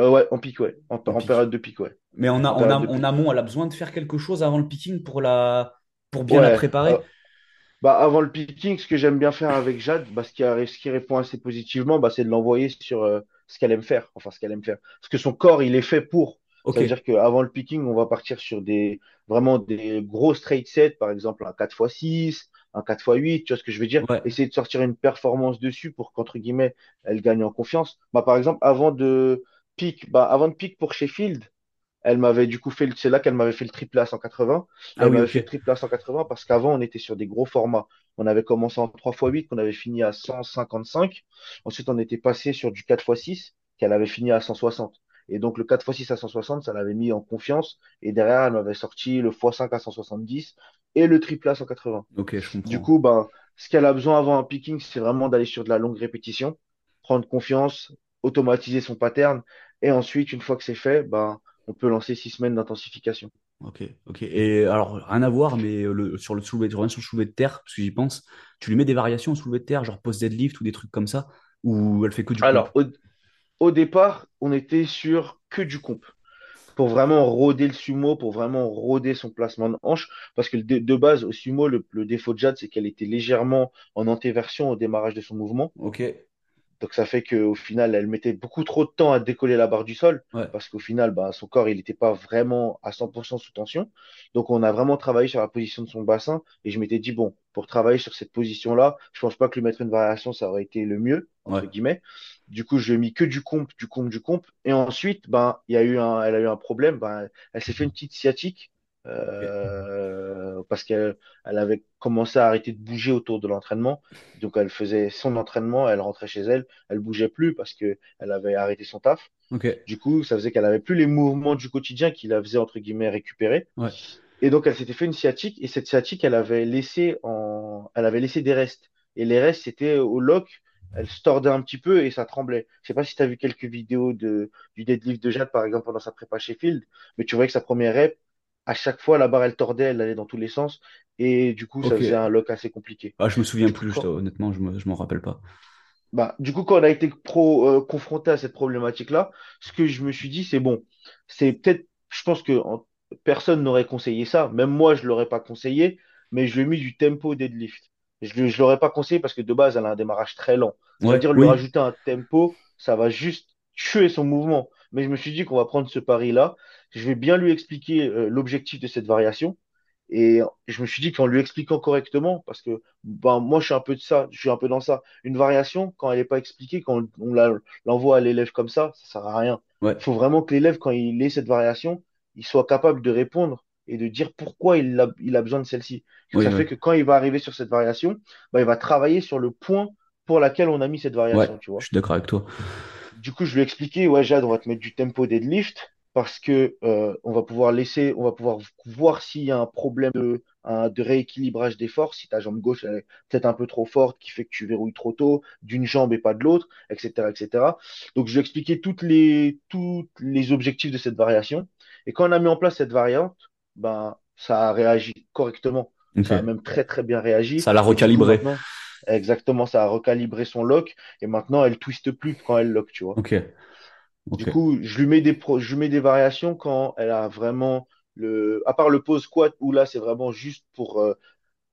Euh, ouais, en pic, ouais. En, en en pic. période de pic, ouais. Mais en, a, En a- en amont, elle a besoin de faire quelque chose avant le picking pour la, pour bien la préparer? euh, bah, avant le picking, ce que j'aime bien faire avec Jade, bah, ce qui, ce qui répond assez positivement, bah, c'est de l'envoyer sur ce qu'elle aime faire. Enfin, ce qu'elle aime faire. Parce que son corps, il est fait pour. Ça Ok, veut dire qu'avant le picking, on va partir sur des vraiment des gros straight sets, par exemple un 4x6, un 4x8, tu vois ce que je veux dire? ouais. Essayer de sortir une performance dessus pour qu'entre guillemets, elle gagne en confiance. Bah, par exemple, avant de pick, bah, avant de pick pour Sheffield, Elle m'avait du coup fait, le- c'est là qu'elle m'avait fait le triple à 180. Ah Elle oui, m'avait fait le triple à 180 parce qu'avant, on était sur des gros formats. On avait commencé en 3x8, qu'on avait fini à 155. Ensuite, on était passé sur du 4x6, qu'elle avait fini à 160. Et donc, le 4x6 à 160, ça l'avait mis en confiance. Et derrière, elle m'avait sorti le x5 à 170 et le triple à 180. Ok, je Du comprends. coup, ben, ce qu'elle a besoin avant un picking, c'est vraiment d'aller sur de la longue répétition, prendre confiance, automatiser son pattern. Et ensuite, une fois que c'est fait, ben, on peut lancer six semaines d'intensification. Ok, ok. Et alors, rien à voir, mais le, sur le soulevé, je reviens sur le soulevé de terre, parce que j'y pense. Tu lui mets des variations au soulevé de terre, genre post deadlift ou des trucs comme ça, ou elle fait que du. Alors, au, au départ, on était sur que du comp. Pour vraiment roder le sumo, pour vraiment roder son placement de hanche. Parce que de, de base, au sumo, le, le défaut de Jade, c'est qu'elle était légèrement en antéversion au démarrage de son mouvement. Ok, Donc ça fait qu'au final, elle mettait beaucoup trop de temps à décoller la barre du sol, ouais, parce qu'au final, bah, son corps, il n'était pas vraiment à 100% sous tension. Donc on a vraiment travaillé sur la position de son bassin, et je m'étais dit, bon, pour travailler sur cette position-là, je pense pas que lui mettre une variation, ça aurait été le mieux, ouais. entre guillemets. Du coup, je lui ai mis que du comp, du comp, du comp. Et ensuite, ben, il y a eu un, elle a eu un problème, ben, elle s'est fait une petite sciatique. Euh, parce qu'elle elle avait commencé à arrêter de bouger autour de l'entraînement. Donc elle faisait son entraînement, elle rentrait chez elle, elle bougeait plus parce que elle avait arrêté son taf. ok, Du coup, ça faisait qu'elle avait plus les mouvements du quotidien qui la faisaient entre guillemets récupérer. ouais. Et donc, elle s'était fait une sciatique et cette sciatique, elle avait laissé en, elle avait laissé des restes. Et les restes, c'était au lock. Elle se tordait un petit peu et ça tremblait. Je sais pas si tu as vu quelques vidéos de, du deadlift de Jade, par exemple, pendant sa prépa Sheffield, mais tu voyais que sa première rep, à chaque fois, la barre, elle tordait, elle allait dans tous les sens. Et du coup, ça faisait un lock assez compliqué. Ah, je me souviens plus, quand, honnêtement, je me, je m'en rappelle pas. bah, du coup, quand on a été pro, euh, confronté à cette problématique-là, ce que je me suis dit, c'est bon, c'est peut-être, je pense que en- personne n'aurait conseillé ça, même moi, je l'aurais pas conseillé, mais je lui ai mis du tempo deadlift. Je ne l'aurais pas conseillé parce que de base, elle a un démarrage très lent. Ouais, C'est-à-dire, lui rajouter un tempo, ça va juste tuer son mouvement. Mais je me suis dit qu'on va prendre ce pari-là. Je vais bien lui expliquer, euh, l'objectif de cette variation. Et je me suis dit qu'en lui expliquant correctement, parce que ben, moi, je suis un peu de ça, je suis un peu dans ça. Une variation, quand elle n'est pas expliquée, quand on, l'envoie à l'élève comme ça, ça sert à rien. ouais, Il faut vraiment que l'élève, quand il ait cette variation, il soit capable de répondre et de dire pourquoi il a, il a besoin de celle-ci. oui, Ça oui. fait que quand il va arriver sur cette variation, ben, il va travailler sur le point pour laquelle on a mis cette Ouais, variation, tu je vois. suis d'accord avec toi. Du coup, je lui ai expliqué, ouais, Jade, on va te mettre du tempo deadlift parce que euh, on va pouvoir laisser, on va pouvoir voir s'il y a un problème de, un- de rééquilibrage des forces, si ta jambe gauche elle est peut-être un peu trop forte, qui fait que tu verrouilles trop tôt, d'une jambe et pas de l'autre, etc., etc. Donc, je lui ai expliqué toutes les, tous les objectifs de cette variation. Et quand on a mis en place cette variante, ben, ça a réagi correctement. Ça a même très, très bien réagi. Ça l'a recalibré. exactement, ça a recalibré son lock. Et maintenant, elle twiste plus quand elle lock, tu vois. Du coup, je lui mets des pro- je lui mets des variations quand elle a vraiment le, à part le pause squat où là, c'est vraiment juste pour euh,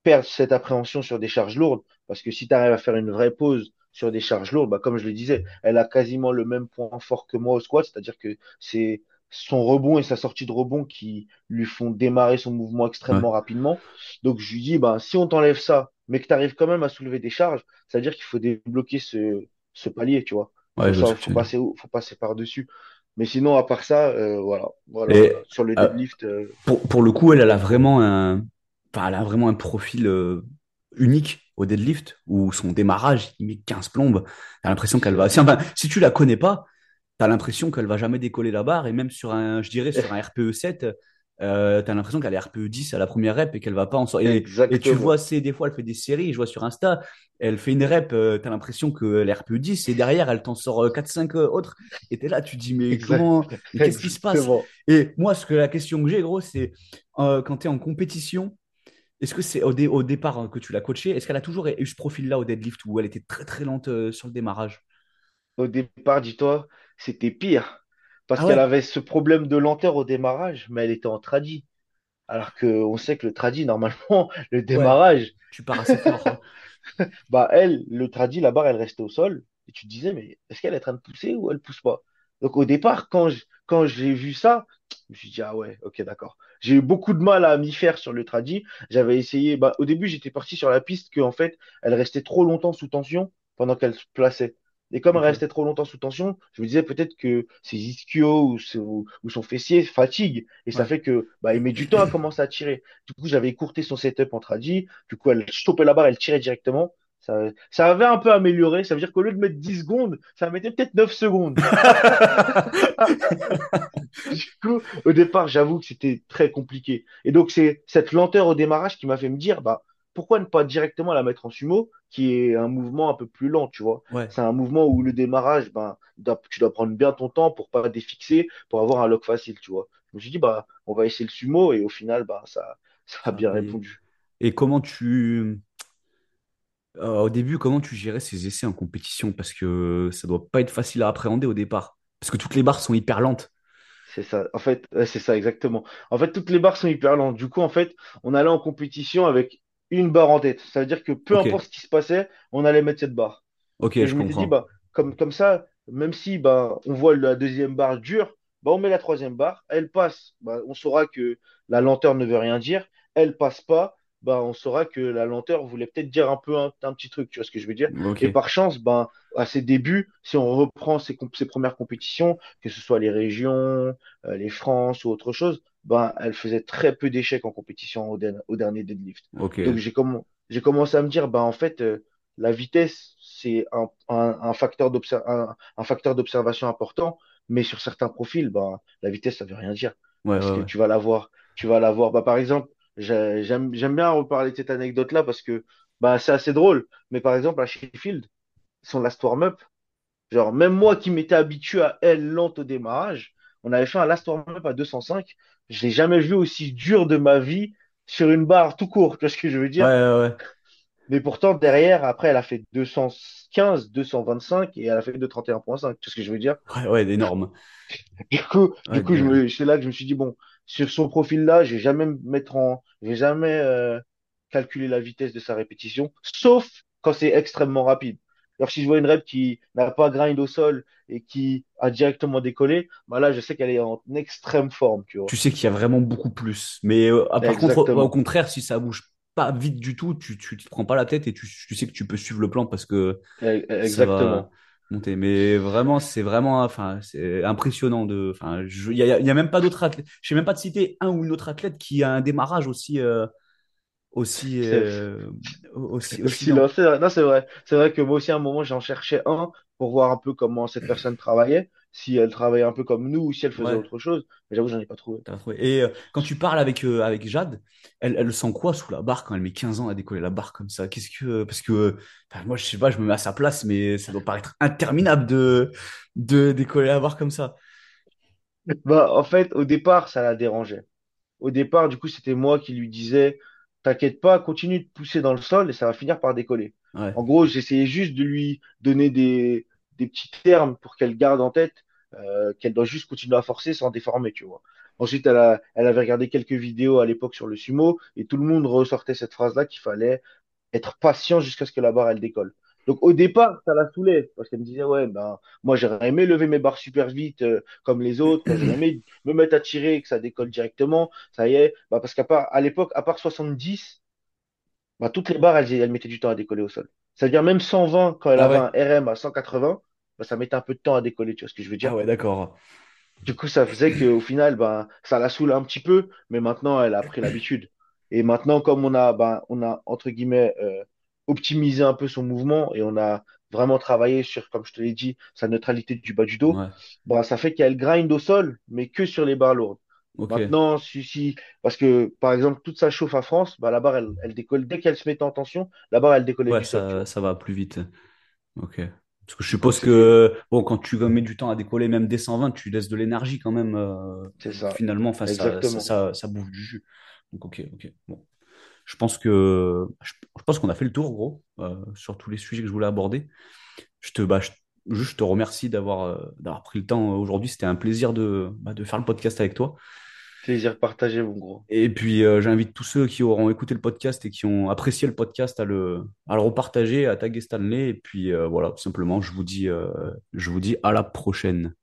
perdre cette appréhension sur des charges lourdes. Parce que si tu arrives à faire une vraie pause sur des charges lourdes, bah, comme je le disais, elle a quasiment le même point fort que moi au squat, c'est-à-dire que c'est son rebond et sa sortie de rebond qui lui font démarrer son mouvement Ouais, extrêmement rapidement. Donc, je lui dis, bah, si on t'enlève ça, mais que tu arrives quand même à soulever des charges, c'est-à-dire qu'il faut débloquer ce, ce palier, tu vois. ouais, Faut ça, dire. passer, au- faut passer par-dessus. Mais sinon, à part ça, euh, voilà, voilà, Et. Sur le euh, deadlift, euh, pour, pour le coup, elle, elle a vraiment un, enfin, elle a vraiment un profil euh, unique au deadlift où son démarrage, il met 15 plombes. T'as l'impression qu'elle va. Si, enfin, si tu la connais pas, t'as l'impression qu'elle va jamais décoller la barre. Et même sur un, je dirais, sur un RPE 7, euh, t'as l'impression qu'elle est RPE 10 à la première rep et qu'elle va pas en sortir. Et, et tu vois, c'est des fois, elle fait des séries. Je vois sur Insta, elle fait une rep, euh, t'as l'impression qu'elle est RPE 10 et derrière, elle t'en sort euh, 4-5 autres. Et t'es là, tu te dis, mais Exact, comment, qu'est-ce qui se passe? Et moi, ce que la question que j'ai, gros, c'est euh, quand tu es en compétition, est-ce que c'est au, dé- au départ hein, que tu l'as coachée, est-ce qu'elle a toujours eu ce profil-là au deadlift où elle était très très lente euh, sur le démarrage? Au départ, dis-toi, c'était pire. Parce Ah qu'elle avait ce problème de lenteur au démarrage, mais elle était en tradi. Alors qu'on sait que le tradi, normalement, le Ouais, démarrage, tu pars assez fort. hein. bah elle, le tradi, la barre, elle restait au sol. Et tu te disais, mais est-ce qu'elle est en train de pousser ou elle pousse pas? Donc au départ, quand j'ai vu ça, je me suis dit, ah ouais, ok, d'accord. J'ai eu beaucoup de mal à m'y faire sur le tradi. J'avais essayé, bah, au début, j'étais parti sur la piste qu'en fait, elle restait trop longtemps sous tension pendant qu'elle se plaçait. Et comme elle restait trop longtemps sous tension, je me disais peut-être que ses ischios ou, ce- ou, ou son fessier fatiguent. Et ça Ouais. fait que bah, il met du temps à commencer à tirer. Du coup, j'avais écourté son setup en tradi. Du coup, elle chopait la barre, elle tirait directement. Ça, ça avait un peu amélioré. Ça veut dire qu'au lieu de mettre 10 secondes, ça mettait peut-être 9 secondes. Du coup, au départ, j'avoue que c'était très compliqué. Et donc, c'est cette lenteur au démarrage qui m'a fait me dire, bah, pourquoi ne pas directement la mettre en sumo, qui est un mouvement un peu plus lent, tu vois. Ouais, C'est un mouvement où le démarrage, ben, tu dois prendre bien ton temps pour pas défixer, pour avoir un lock facile, tu vois. Je me suis dit, bah, on va essayer le sumo, et au final, bah, ça, ça a bien répondu. Et comment tu, euh, au début, comment tu gérais ces essais en compétition? Parce que ça doit pas être facile à appréhender au départ. Parce que toutes les barres sont hyper lentes. C'est ça. En fait, c'est ça, exactement. En fait, toutes les barres sont hyper lentes. Du coup, en fait, on allait en compétition avec une barre en tête. Ça veut dire que peu importe ce qui se passait, on allait mettre cette barre. ok, Et je dit, comprends. bah, comme, comme ça, même si bah, on voit la deuxième barre dure, bah, on met la troisième barre, elle passe, bah, on saura que la lenteur ne veut rien dire, elle passe pas, bah, on saura que la lenteur voulait peut-être dire un peu un, un petit truc, tu vois ce que je veux dire? Et par chance, bah, à ses débuts, si on reprend ses premières compétitions, que ce soit les régions, euh, les France ou autre chose, bah, elle faisait très peu d'échecs en compétition au, der- au dernier deadlift. Donc j'ai comm- j'ai commencé à me dire, bah, en fait, euh, la vitesse, c'est un, un, un facteur d'observation important, mais sur certains profils, ben, la vitesse, ça veut rien dire. Ouais, Parce ouais, que ouais. tu vas l'avoir. tu vas la voir. Bah, par exemple, j'ai- j'aime, bien reparler de cette anecdote-là parce que bah, c'est assez drôle. Mais par exemple, à Sheffield, son last warm-up, genre, même moi qui m'étais habitué à elle lente au démarrage, on avait fait un last warm-up à 205. Je l'ai jamais vu aussi dur de ma vie sur une barre tout court. Tu vois ce que je veux Ouais, dire? ouais, Mais pourtant, derrière, après, elle a fait 215, 225 et elle a fait 231.5. Tu vois ce que je veux dire? ouais, ouais, ouais, énorme. Du coup, Ouais, du coup, je c'est là que je me suis dit, bon, sur son profil-là, je vais jamais me mettre en, je vais jamais euh, calculer la vitesse de sa répétition, sauf quand c'est extrêmement rapide. Alors, si je vois une rep qui n'a pas grind au sol et qui a directement décollé, bah là, je sais qu'elle est en extrême forme, tu vois. tu sais qu'il y a vraiment beaucoup plus. Mais euh, ah, par contre, au, contraire, si ça bouge pas vite du tout, tu, tu te prends pas la tête et tu, tu sais que tu peux suivre le plan parce que E- ça va Exactement. monter. Mais vraiment, c'est vraiment, enfin, c'est impressionnant de, enfin, je- il y a, il y a même pas d'autres athlètes. Je sais même pas de citer un ou une autre athlète qui a un démarrage aussi, euh, aussi, euh, aussi, aussi aussi. Non, c'est vrai. C'est vrai que moi aussi, à un moment, j'en cherchais un pour voir un peu comment cette personne travaillait, si elle travaillait un peu comme nous ou si elle faisait Ouais. autre chose. Mais j'avoue, j'en ai pas trouvé. Et euh, quand tu parles avec, euh, avec Jade, elle, elle sent quoi sous la barre quand elle met 15 ans à décoller la barre comme ça? Qu'est-ce que, parce que, moi, je sais pas, je me mets à sa place, mais ça doit paraître interminable de, de décoller la barre comme ça. Bah, en fait, au départ, ça la dérangeait. Au départ, du coup, c'était moi qui lui disais, t'inquiète pas, continue de pousser dans le sol et ça va finir par décoller. Ouais. En gros, j'essayais juste de lui donner des, des petits termes pour qu'elle garde en tête euh, qu'elle doit juste continuer à forcer sans déformer, tu vois. Ensuite, elle a, elle avait regardé quelques vidéos à l'époque sur le sumo et tout le monde ressortait cette phrase-là qu'il fallait être patient jusqu'à ce que la barre elle décolle. Donc au départ, ça la saoulait parce qu'elle me disait ouais ben moi j'aurais aimé lever mes barres super vite euh, comme les autres, j'aurais aimé me mettre à tirer et que ça décolle directement. Ça y est, bah, parce qu'à part à l'époque à part 70, bah, toutes les barres elles, elles mettaient du temps à décoller au sol. C'est-à-dire même 120 quand elle Ah avait ouais. un RM à 180, bah, ça mettait un peu de temps à décoller, tu vois ce que je veux Ah dire? ouais, d'accord. Du coup, ça faisait qu'au final, ben, ça la saoule un petit peu, mais maintenant, elle a pris l'habitude. Et maintenant, comme on a, ben, on a, entre guillemets, euh, optimisé un peu son mouvement et on a vraiment travaillé sur, comme je te l'ai dit, sa neutralité du bas du dos, Ouais. ben, ça fait qu'elle grind au sol, mais que sur les barres lourdes. Maintenant, si, si- parce que, par exemple, toute sa chauffe à France, ben, la barre, elle, elle décolle, dès qu'elle se mettait en tension, la barre, elle décollait Ouais, du ça, ça va plus vite. Ok. Parce que je suppose que, bon, quand tu mets du temps à décoller, même dès 120, tu laisses de l'énergie quand même. euh, c'est ça. finalement, enfin, ça, ça, ça bouffe du jus. Donc, ok, ok. Bon. Je pense que, je, je pense qu'on a fait le tour, gros, euh, sur tous les sujets que je voulais aborder. Je te, bah, je, juste, je te remercie d'avoir euh, d'avoir pris le temps aujourd'hui. C'était un plaisir de, bah, de faire le podcast avec toi. Plaisir partagé, mon gros. Et puis, euh, j'invite tous ceux qui auront écouté le podcast et qui ont apprécié le podcast à le, à le repartager, à taguer Stanley. Et puis, euh, voilà, tout simplement, je vous dis, euh, je vous dis à la prochaine.